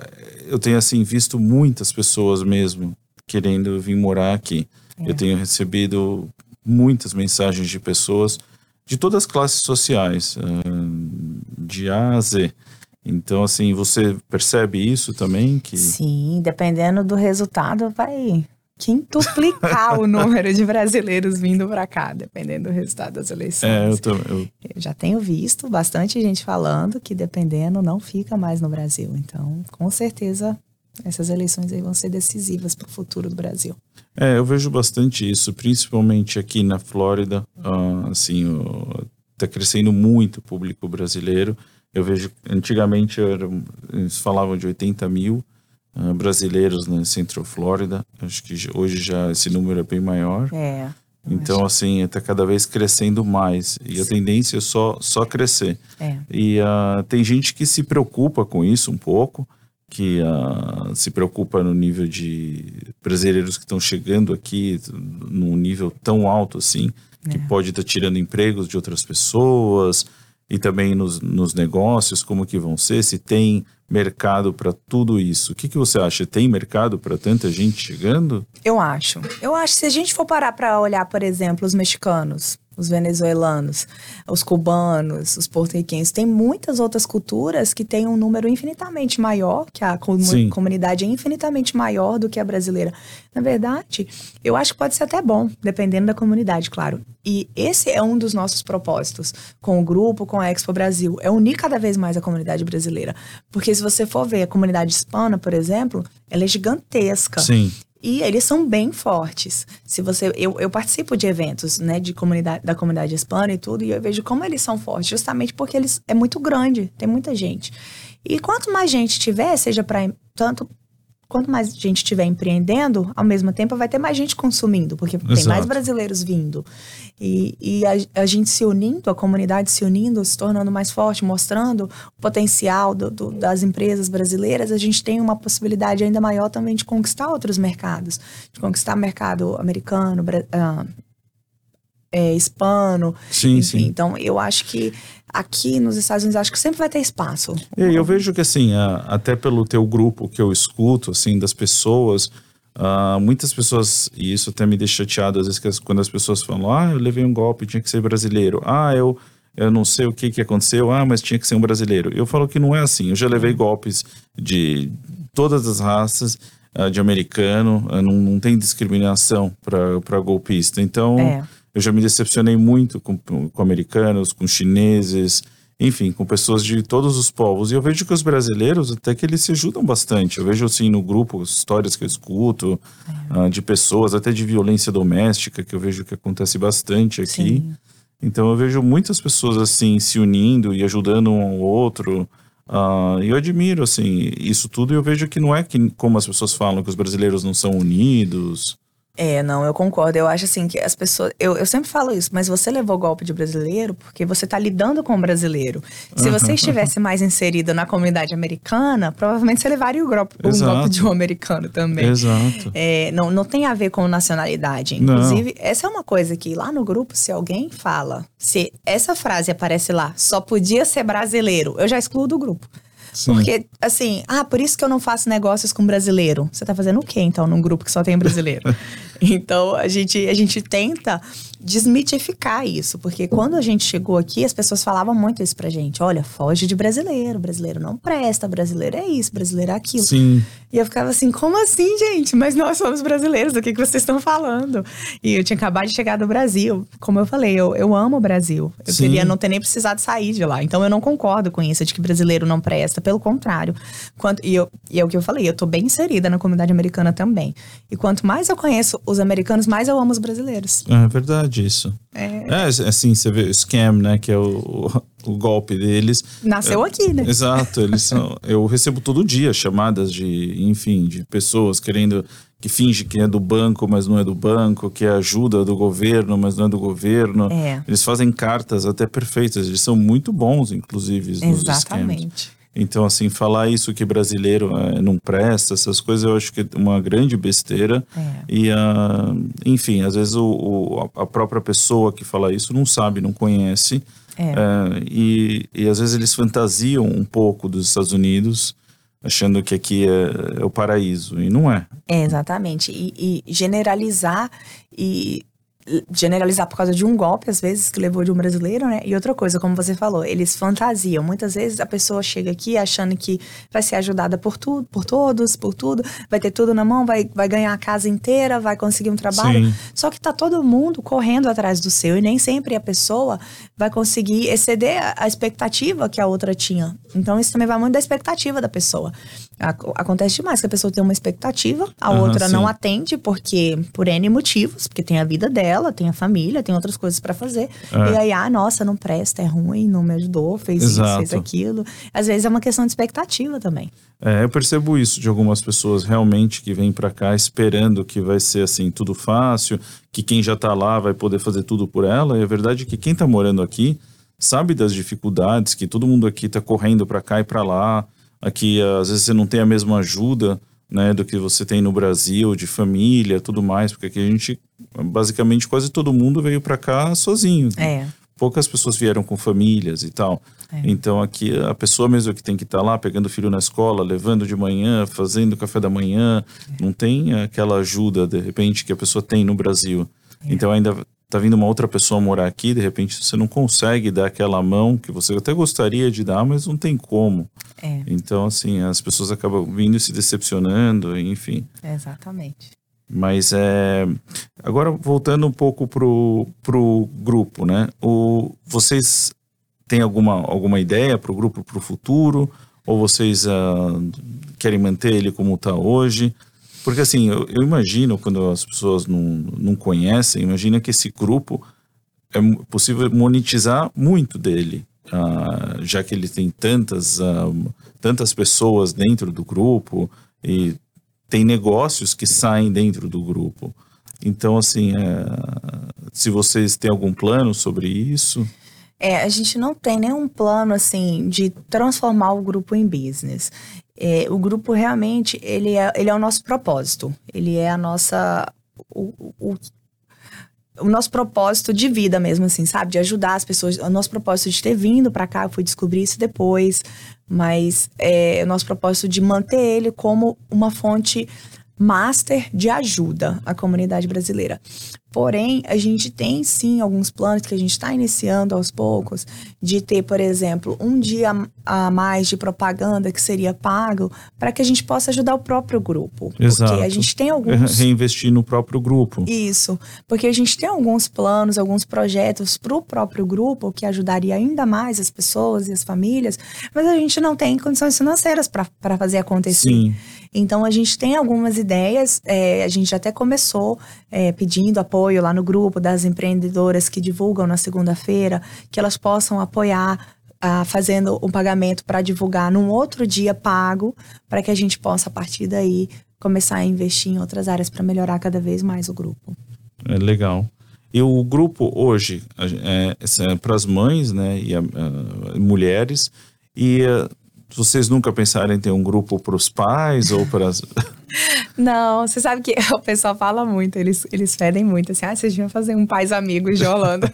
eu tenho assim visto muitas pessoas mesmo querendo vir morar aqui. É. Eu tenho recebido muitas mensagens de pessoas de todas as classes sociais, de A a Z. Então, assim, você percebe isso também? Que... Sim, dependendo do resultado, vai quintuplicar o número de brasileiros vindo para cá, dependendo do resultado das eleições. É, eu, tô, eu... eu, já tenho visto bastante gente falando que dependendo não fica mais no Brasil. Então, com certeza, essas eleições aí vão ser decisivas para o futuro do Brasil. É, eu vejo bastante isso, principalmente aqui na Flórida. Uh, assim, está crescendo muito o público brasileiro. Eu vejo, antigamente eles falavam de 80 mil, uh, brasileiros na Central Florida. Acho que hoje já esse número é bem maior. É. Então, acho. assim, está cada vez crescendo mais. E Sim. a tendência é só, só crescer. É. E uh, tem gente que se preocupa com isso um pouco, que uh, se preocupa no nível de brasileiros que estão chegando aqui num nível tão alto assim, que é. pode estar tá tirando empregos de outras pessoas e também nos, nos negócios, como que vão ser, se tem mercado para tudo isso. O que, que você acha? Tem mercado para tanta gente chegando? Eu acho. Eu acho. Se a gente for parar para olhar, por exemplo, os mexicanos, os venezuelanos, os cubanos, os porto-riquenhos. Tem muitas outras culturas que têm um número infinitamente maior, que a Sim. comunidade é infinitamente maior do que a brasileira. Na verdade, eu acho que pode ser até bom, dependendo da comunidade, claro. E esse é um dos nossos propósitos com o grupo, com a Expo Brasil, é unir cada vez mais a comunidade brasileira. Porque se você for ver a comunidade hispana, por exemplo, ela é gigantesca. Sim. E eles são bem fortes. Se você, eu, eu participo de eventos, né, de comunidade, da comunidade hispana e tudo, e eu vejo como eles são fortes, justamente porque eles é muito grande, tem muita gente. E quanto mais gente tiver, seja para tanto quanto mais gente estiver empreendendo, ao mesmo tempo vai ter mais gente consumindo, porque tem mais Exato. brasileiros vindo. E, e a, a gente se unindo, a comunidade se unindo, se tornando mais forte, mostrando o potencial do- do- das empresas brasileiras, a gente tem uma possibilidade ainda maior também de conquistar outros mercados, de conquistar mercado americano, ah, é, hispano, Sim, enfim. sim. Então, eu acho que aqui nos Estados Unidos, acho que sempre vai ter espaço. E eu vejo que, assim, até pelo teu grupo que eu escuto, assim, das pessoas, ah, muitas pessoas, e isso até me deixa chateado, às vezes, quando as pessoas falam, ah, eu levei um golpe, tinha que ser brasileiro. Ah, eu, eu não sei o que, que aconteceu, ah, mas tinha que ser um brasileiro. Eu falo que não é assim. Eu já levei golpes de todas as raças, ah, de americano, ah, não, não tem discriminação para golpista. Então, É. eu já me decepcionei muito com, com americanos, com chineses, enfim, com pessoas de todos os povos. E eu vejo que os brasileiros, até que eles se ajudam bastante. Eu vejo, assim, no grupo, histórias que eu escuto, ah, de pessoas, até de violência doméstica, que eu vejo que acontece bastante aqui. Sim. Então eu vejo muitas pessoas, assim, se unindo e ajudando um ao outro. Ah, E eu admiro, assim, isso tudo. E eu vejo que não é que, como as pessoas falam, que os brasileiros não são unidos. É, não, eu concordo. Eu acho assim que as pessoas. Eu, eu sempre falo isso, mas você levou golpe de brasileiro porque você tá lidando com o brasileiro. Se você estivesse mais inserido na comunidade americana, provavelmente você levaria o golpe, Exato. golpe de um americano também. Exato. É, não, não tem a ver com nacionalidade. Não. Inclusive, essa é uma coisa que lá no grupo, se alguém fala, se essa frase aparece lá, só podia ser brasileiro, eu já excluo do grupo. Sim. Porque, assim, ah, por isso que eu não faço negócios com brasileiro. Você tá fazendo o quê, então, num grupo que só tem brasileiro? então, a gente, a gente tenta desmitificar isso. Porque quando a gente chegou aqui, as pessoas falavam muito isso pra gente. Olha, foge de brasileiro. Brasileiro não presta. Brasileiro é isso. Brasileiro é aquilo. Sim. E eu ficava assim, como assim, gente? Mas nós somos brasileiros, do que, que vocês estão falando? E eu tinha acabado de chegar do Brasil. Como eu falei, eu, eu amo o Brasil. Eu Sim. queria não ter nem precisado sair de lá. Então eu não concordo com isso de que brasileiro não presta. Pelo contrário. Quanto, e, eu, e é o que eu falei, eu tô bem inserida na comunidade americana também. E quanto mais eu conheço os americanos, mais eu amo os brasileiros. É verdade isso. É, É, assim, você vê o scam, né, que é o, o, golpe deles. nasceu aqui, né? Exato, eles são. Eu recebo todo dia chamadas de, enfim, de pessoas querendo que finge que é do banco, mas não é do banco, que é ajuda do governo, mas não é do governo. É. Eles fazem cartas até perfeitas, eles são muito bons, inclusive, nos scams. Exatamente. Então, assim, falar isso que brasileiro eh, não presta, essas coisas, eu acho que é uma grande besteira. É. E, ah, enfim, às vezes o, o- a a própria pessoa que fala isso não sabe, não conhece. É. Eh, e, e às vezes eles fantasiam um pouco dos Estados Unidos, achando que aqui é, é o paraíso. E não é. É, exatamente. E, e generalizar e generalizar por causa de um golpe, às vezes, que levou de um brasileiro, né? E outra coisa, como você falou, eles fantasiam. Muitas vezes a pessoa chega aqui achando que vai ser ajudada por tudo, por todos, por tudo, vai ter tudo na mão, vai, vai ganhar a casa inteira, vai conseguir um trabalho. Sim. Só que tá todo mundo correndo atrás do seu e nem sempre a pessoa vai conseguir exceder a- a expectativa que a outra tinha. Então isso também vai muito da expectativa da pessoa. Ac- Acontece demais que a pessoa tem uma expectativa, a Aham, outra não sim. atende porque por N motivos, porque tem a vida dela, tem a família, tem outras coisas pra fazer. É. E aí, ah, nossa, não presta, é ruim, não me ajudou, fez isso, Exato. fez aquilo. Às vezes é uma questão de expectativa também. É, eu percebo isso de algumas pessoas realmente que vêm pra cá esperando que vai ser assim tudo fácil, que quem já tá lá vai poder fazer tudo por ela. E a verdade é que quem tá morando aqui sabe das dificuldades, que todo mundo aqui tá correndo pra cá e pra lá. Aqui às vezes você não tem a mesma ajuda, né, do que você tem no Brasil, de família, tudo mais, porque aqui a gente basicamente quase todo mundo veio pra cá sozinho. É. Poucas pessoas vieram com famílias e tal. É. Então aqui a pessoa mesmo que tem que estar lá pegando o filho na escola, levando de manhã, fazendo café da manhã, É. não tem aquela ajuda de repente que a pessoa tem no Brasil. É. Então ainda tá vindo uma outra pessoa morar aqui, de repente você não consegue dar aquela mão que você até gostaria de dar, mas não tem como. É. Então, assim, as pessoas acabam vindo e se decepcionando, enfim. Exatamente. Mas é. Agora, voltando um pouco pro, pro grupo, né? O, vocês têm alguma, alguma ideia pro grupo pro futuro? Ou vocês uh, querem manter ele como está hoje? Porque assim, eu, eu, imagino quando as pessoas não, não conhecem, imagina que esse grupo é possível monetizar muito dele, uh, já que ele tem tantas, uh, tantas pessoas dentro do grupo e tem negócios que saem dentro do grupo. Então, assim, é, se vocês têm algum plano sobre isso. É, a gente não tem nenhum plano assim de transformar o grupo em business. É, o grupo realmente ele é, ele é o nosso propósito. Ele é a nossa o, o, o nosso propósito de vida mesmo, assim, sabe? De ajudar as pessoas. O nosso propósito de ter vindo para cá, eu fui descobrir isso depois. Mas é o nosso propósito de manter ele como uma fonte master de ajuda à comunidade brasileira. Porém, a gente tem sim alguns planos que a gente está iniciando aos poucos, de ter, por exemplo, um dia a mais de propaganda que seria pago para que a gente possa ajudar o próprio grupo. Exato. Porque a gente tem alguns. Reinvestir no próprio grupo. Isso. Porque a gente tem alguns planos, alguns projetos para o próprio grupo que ajudaria ainda mais as pessoas e as famílias, mas a gente não tem condições financeiras para fazer acontecer. Sim. Então a gente tem algumas ideias, é, a gente até começou é, pedindo apoio lá no grupo das empreendedoras que divulgam na segunda-feira, que elas possam apoiar ah, fazendo um pagamento para divulgar num outro dia pago, para que a gente possa, a partir daí, começar a investir em outras áreas para melhorar cada vez mais o grupo. É legal. E o grupo hoje é, é para as mães né, e a, a, mulheres, e vocês nunca pensaram em ter um grupo para os pais ou para as. Não, você sabe que o pessoal fala muito, eles, eles pedem muito, assim, ah, vocês deviam fazer um pais amigos de Holanda.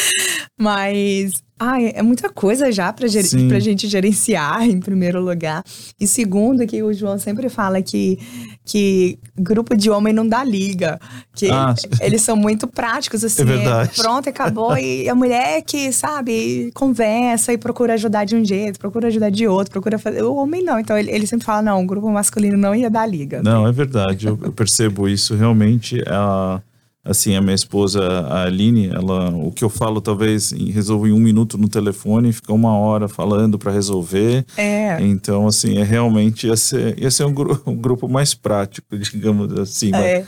Mas Ai, é muita coisa já pra, ger gente gerenciar, em primeiro lugar. E segundo, que o João sempre fala que, que grupo de homem não dá liga. Que ah, eles são muito práticos, assim. É verdade. pronto, acabou. e a mulher que, sabe, conversa e procura ajudar de um jeito, procura ajudar de outro, procura fazer. O homem não. Então ele, ele sempre fala: não, o grupo masculino não ia dar liga. Não, é verdade. Eu, eu percebo isso. Realmente, a assim, a minha esposa, a Aline, ela, o que eu falo talvez resolvo em um minuto no telefone, fica uma hora falando para resolver. É. Então, assim, é realmente ia ser, ia ser um, gru um grupo mais prático, digamos assim. É.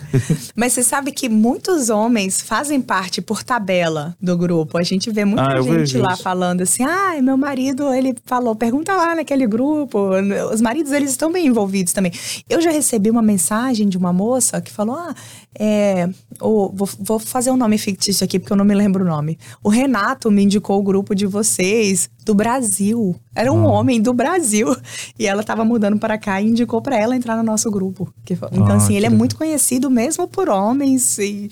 Mas você sabe que muitos homens fazem parte por tabela do grupo. A gente vê muita ah, gente lá isso. falando assim, ah, meu marido, ele falou, pergunta lá naquele grupo. Os maridos, eles estão bem envolvidos também. Eu já recebi uma mensagem de uma moça que falou, ah, é, o vou, vou fazer um nome fictício aqui porque eu não me lembro o nome. O Renato me indicou o grupo de vocês do Brasil. Era um ah. homem do Brasil. E ela estava mudando para cá e indicou para ela entrar no nosso grupo. Então, ah, assim, ele é muito conhecido mesmo por homens. E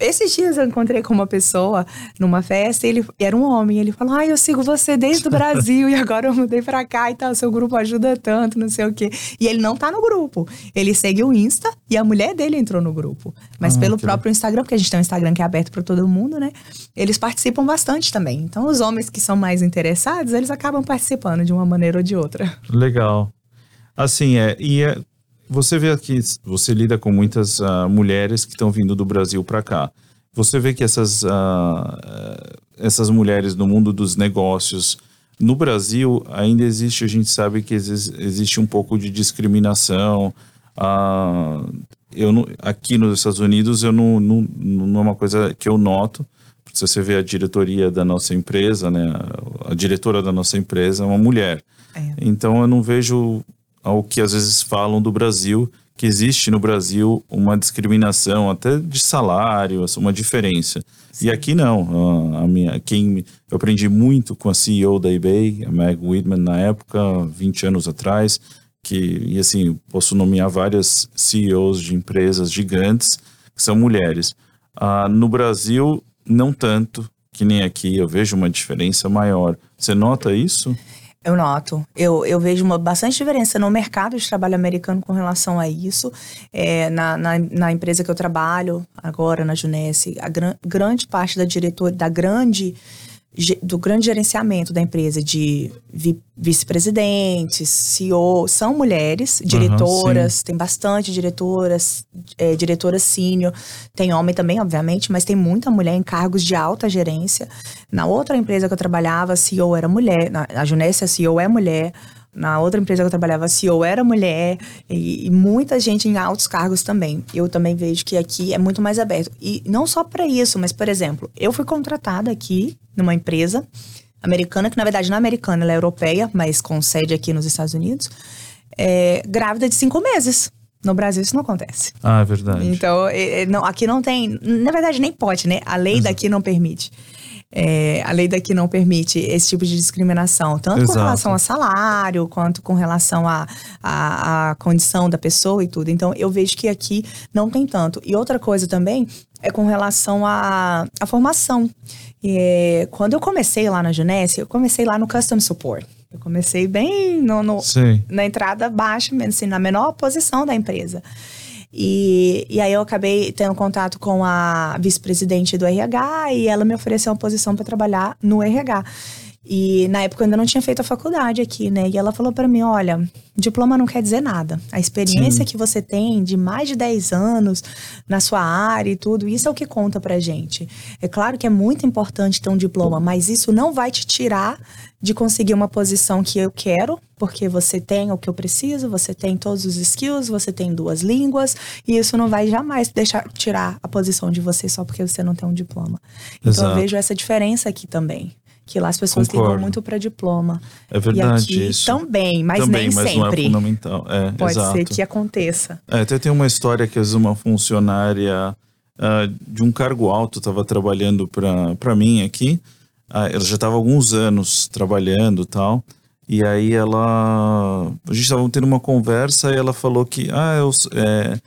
esses dias eu encontrei com uma pessoa numa festa, ele era um homem. Ele falou: Ah, eu sigo você desde o Brasil e agora eu mudei para cá e tal. Seu grupo ajuda tanto, não sei o quê. E ele não tá no grupo. Ele segue o Insta e a mulher dele entrou no grupo. Mas ah, pelo próprio Instagram, porque a gente tem um Instagram que é aberto para todo mundo, né? Eles participam bastante também. Então, os homens que são mais interessados, eles acabam participando de uma maneira ou de outra. Legal. Assim, é, e é, você vê aqui, você lida com muitas uh, mulheres que estão vindo do Brasil para cá. Você vê que essas, uh, essas mulheres no mundo dos negócios, no Brasil ainda existe, a gente sabe que existe um pouco de discriminação. Uh, eu não, aqui nos Estados Unidos eu não, não, não é uma coisa que eu noto, se você vê a diretoria da nossa empresa, né, a diretora da nossa empresa é uma mulher. É. Então eu não vejo ao que às vezes falam do Brasil, que existe no Brasil uma discriminação até de salário, uma diferença. Sim. E aqui não. A minha, quem eu aprendi muito com a CEO da eBay, a Meg Whitman na época, 20 anos atrás, que e assim posso nomear várias CEOs de empresas gigantes que são mulheres. Ah, no Brasil não tanto que nem aqui, eu vejo uma diferença maior. Você nota isso? Eu noto. Eu, eu vejo uma bastante diferença no mercado de trabalho americano com relação a isso. É, na, na, na, empresa que eu trabalho agora, na Junesse, a gran, grande parte da diretor, da grande do grande gerenciamento da empresa, de vi, vice-presidentes, CEO, são mulheres, diretoras, uhum, tem bastante diretoras, é, diretoras sênior, tem homem também, obviamente, mas tem muita mulher em cargos de alta gerência. Na outra empresa que eu trabalhava, a CEO era mulher, na, na Junessa, a CEO é mulher, na outra empresa que eu trabalhava, a CEO era mulher e, e, muita gente em altos cargos também. Eu também vejo que aqui é muito mais aberto. E não só para isso, mas, por exemplo, eu fui contratada aqui numa empresa americana, que na verdade não é americana, ela é europeia, mas com sede aqui nos Estados Unidos, é, grávida de cinco meses. No Brasil isso não acontece. Ah, é verdade. Então, é, não, aqui não tem. Na verdade, nem pode, né? A lei Exato. daqui não permite. É, a lei daqui não permite esse tipo de discriminação, tanto Exato. com relação a salário, quanto com relação à a, a, a, condição da pessoa e tudo. Então, eu vejo que aqui não tem tanto. E outra coisa também é com relação à, à formação. É, quando eu comecei lá na Junesse, eu comecei lá no Custom Support. Eu comecei bem no, no na entrada baixa, assim, na menor posição da empresa. E, e aí eu acabei tendo contato com a vice-presidente do RH e ela me ofereceu uma posição para trabalhar no RH. E na época eu ainda não tinha feito a faculdade aqui, né? E ela falou para mim: olha, diploma não quer dizer nada. A experiência Sim. que você tem de mais de 10 anos na sua área e tudo, isso é o que conta pra gente. É claro que é muito importante ter um diploma, mas isso não vai te tirar de conseguir uma posição que eu quero, porque você tem o que eu preciso, você tem todos os skills, você tem duas línguas, e isso não vai jamais deixar tirar a posição de você só porque você não tem um diploma. Então Exato. eu vejo essa diferença aqui também que lá as pessoas Concordo. ligam muito para diploma. É verdade e aqui isso. Também, mas também, nem mas sempre. Não é fundamental. É, Pode exato. ser que aconteça. É, até tem uma história que às vezes uma funcionária uh, de um cargo alto estava trabalhando para mim aqui. Uh, ela já estava alguns anos trabalhando tal. E aí ela. A gente estava tendo uma conversa e ela falou que. Ah, eu, é,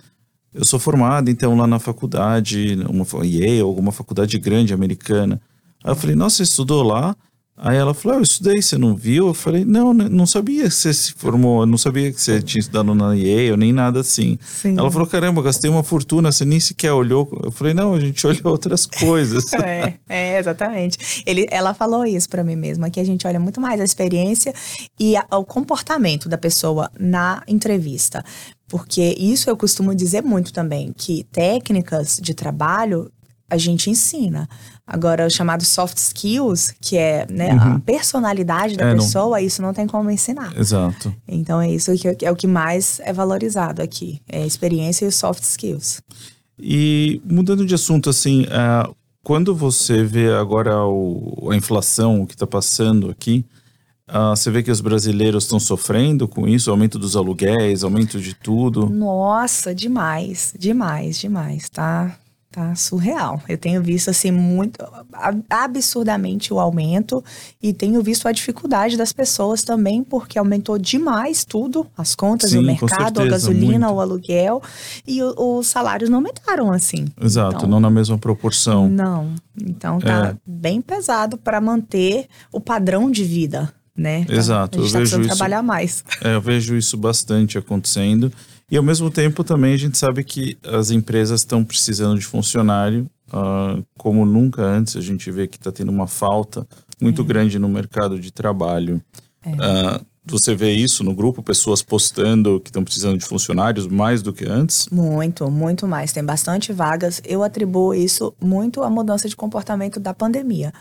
eu sou formada então lá na faculdade, uma Yale, alguma faculdade grande americana. Aí eu falei, nossa, você estudou lá? Aí ela falou, ah, eu estudei, você não viu? Eu falei, não, não sabia que você se formou, não sabia que você tinha estudado na Yale, nem nada assim. Sim. Ela falou, caramba, gastei uma fortuna, você nem sequer olhou. Eu falei, não, a gente olha outras coisas. é, é, exatamente. Ele, ela falou isso para mim mesma, que a gente olha muito mais a experiência e a, o comportamento da pessoa na entrevista. Porque isso eu costumo dizer muito também, que técnicas de trabalho a gente ensina. Agora, o chamado soft skills, que é né, uhum. a personalidade da é, pessoa, não... isso não tem como ensinar. Exato. Então, é isso que é o que mais é valorizado aqui. É a experiência e os soft skills. E mudando de assunto, assim, uh, quando você vê agora o, a inflação que está passando aqui, uh, você vê que os brasileiros estão sofrendo com isso, aumento dos aluguéis, aumento de tudo? Nossa, demais, demais, demais, tá? Tá surreal. Eu tenho visto assim muito absurdamente o aumento e tenho visto a dificuldade das pessoas também porque aumentou demais tudo, as contas Sim, do mercado, certeza, a gasolina, muito. o aluguel e o, os salários não aumentaram assim. Exato, então, não na mesma proporção. Não. Então tá é. bem pesado para manter o padrão de vida, né? Exato. A gente eu tá vejo isso, trabalhar mais. É, eu vejo isso bastante acontecendo. E ao mesmo tempo também a gente sabe que as empresas estão precisando de funcionário, uh, como nunca antes. A gente vê que está tendo uma falta muito é. grande no mercado de trabalho. É. Uh, você vê isso no grupo, pessoas postando que estão precisando de funcionários mais do que antes? Muito, muito mais. Tem bastante vagas. Eu atribuo isso muito à mudança de comportamento da pandemia.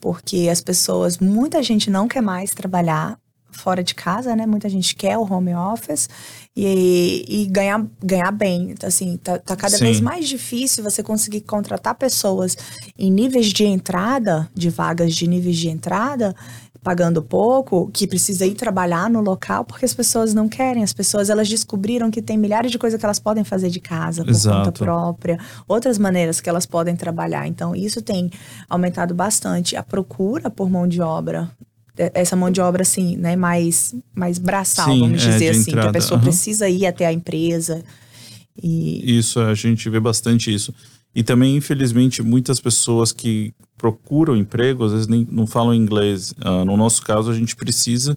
Porque as pessoas, muita gente não quer mais trabalhar fora de casa, né? Muita gente quer o home office e, e ganhar, ganhar bem. Assim, tá, tá cada Sim. vez mais difícil você conseguir contratar pessoas em níveis de entrada, de vagas de níveis de entrada, pagando pouco, que precisa ir trabalhar no local, porque as pessoas não querem. As pessoas elas descobriram que tem milhares de coisas que elas podem fazer de casa, por Exato. conta própria, outras maneiras que elas podem trabalhar. Então, isso tem aumentado bastante a procura por mão de obra essa mão de obra assim, né, mais mais braçal, Sim, vamos é, dizer assim, entrada. que a pessoa uhum. precisa ir até a empresa. E... Isso, a gente vê bastante isso. E também, infelizmente, muitas pessoas que procuram emprego, às vezes nem, não falam inglês. Uh, no nosso caso, a gente precisa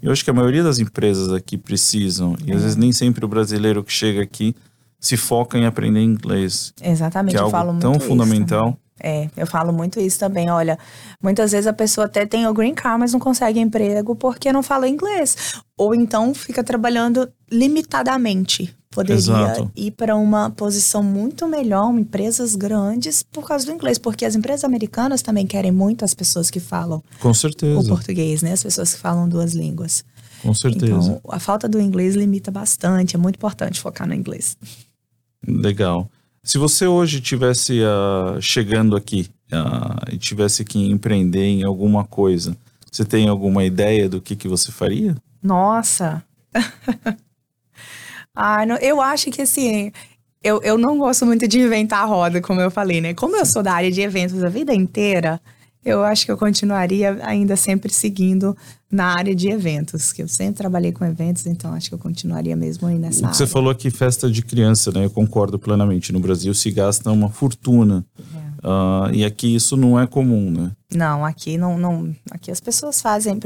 Eu acho que a maioria das empresas aqui precisam, e às vezes nem sempre o brasileiro que chega aqui se foca em aprender inglês. Exatamente, que é eu algo falo muito tão isso fundamental. É, eu falo muito isso também. Olha, muitas vezes a pessoa até tem o green card, mas não consegue emprego porque não fala inglês. Ou então fica trabalhando limitadamente. Poderia Exato. ir para uma posição muito melhor, empresas grandes, por causa do inglês. Porque as empresas americanas também querem muito as pessoas que falam Com o certeza, português, né? As pessoas que falam duas línguas. com certeza. Então, a falta do inglês limita bastante. É muito importante focar no inglês. Legal. Se você hoje tivesse ah, chegando aqui ah, e tivesse que empreender em alguma coisa, você tem alguma ideia do que, que você faria? Nossa! Ai, não- eu acho que assim. Eu, eu não gosto muito de inventar a roda, como eu falei, né? Como eu sou da área de eventos a vida inteira, eu acho que eu continuaria ainda sempre seguindo na área de eventos, que eu sempre trabalhei com eventos, então acho que eu continuaria mesmo aí nessa O que você área. falou aqui, festa de criança, né? Eu concordo plenamente. No Brasil se gasta uma fortuna. Ah, e aqui isso não é comum, né? Não, aqui não, não. Aqui as pessoas fazem.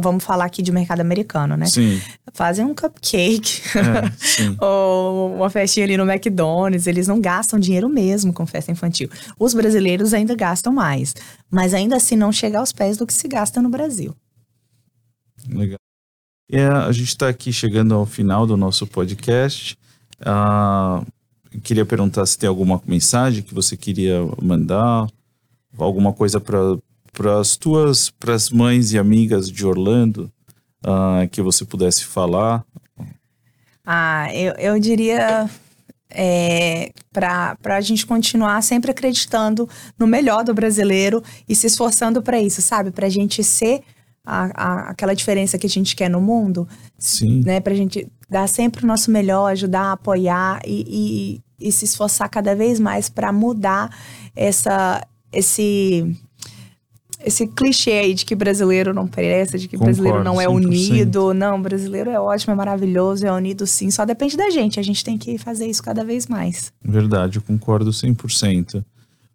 Vamos falar aqui de mercado americano, né? Sim, Fazem um cupcake. é, ou uma festinha ali no McDonald's, eles não gastam dinheiro mesmo com festa infantil. Os brasileiros ainda gastam mais, mas ainda assim não chega aos pés do que se gasta no Brasil. Legal. É, a gente está aqui chegando ao final do nosso podcast. Eu queria perguntar se tem alguma mensagem que você queria mandar, alguma coisa para as tuas, para as mães e amigas de Orlando ah, que você pudesse falar. Ah, eu, eu diria é, para a gente continuar sempre acreditando no melhor do brasileiro e se esforçando para isso, sabe? Para a gente ser a, a- aquela diferença que a gente quer no mundo. Sim, né? Pra gente dar sempre o nosso melhor, ajudar, apoiar e, e, e se esforçar cada vez mais para mudar essa, esse, esse clichê aí de que brasileiro não presta, de que Concordo, brasileiro não é 100%. unido. Não, brasileiro é ótimo, é maravilhoso, é unido sim. Só depende da gente. A gente tem que fazer isso cada vez mais. verdade, eu concordo 100%.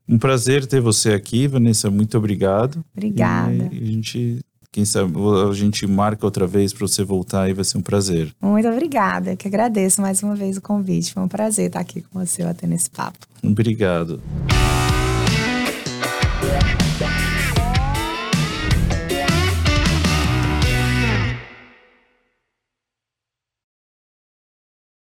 Um prazer ter você aqui, Vanessa. Muito obrigado. Obrigada. E a gente, quem sabe, a gente marca outra vez para você voltar e vai ser um prazer. Muito obrigada. Que agradeço mais uma vez o convite. Foi um prazer estar aqui com você batendo esse papo. Obrigado.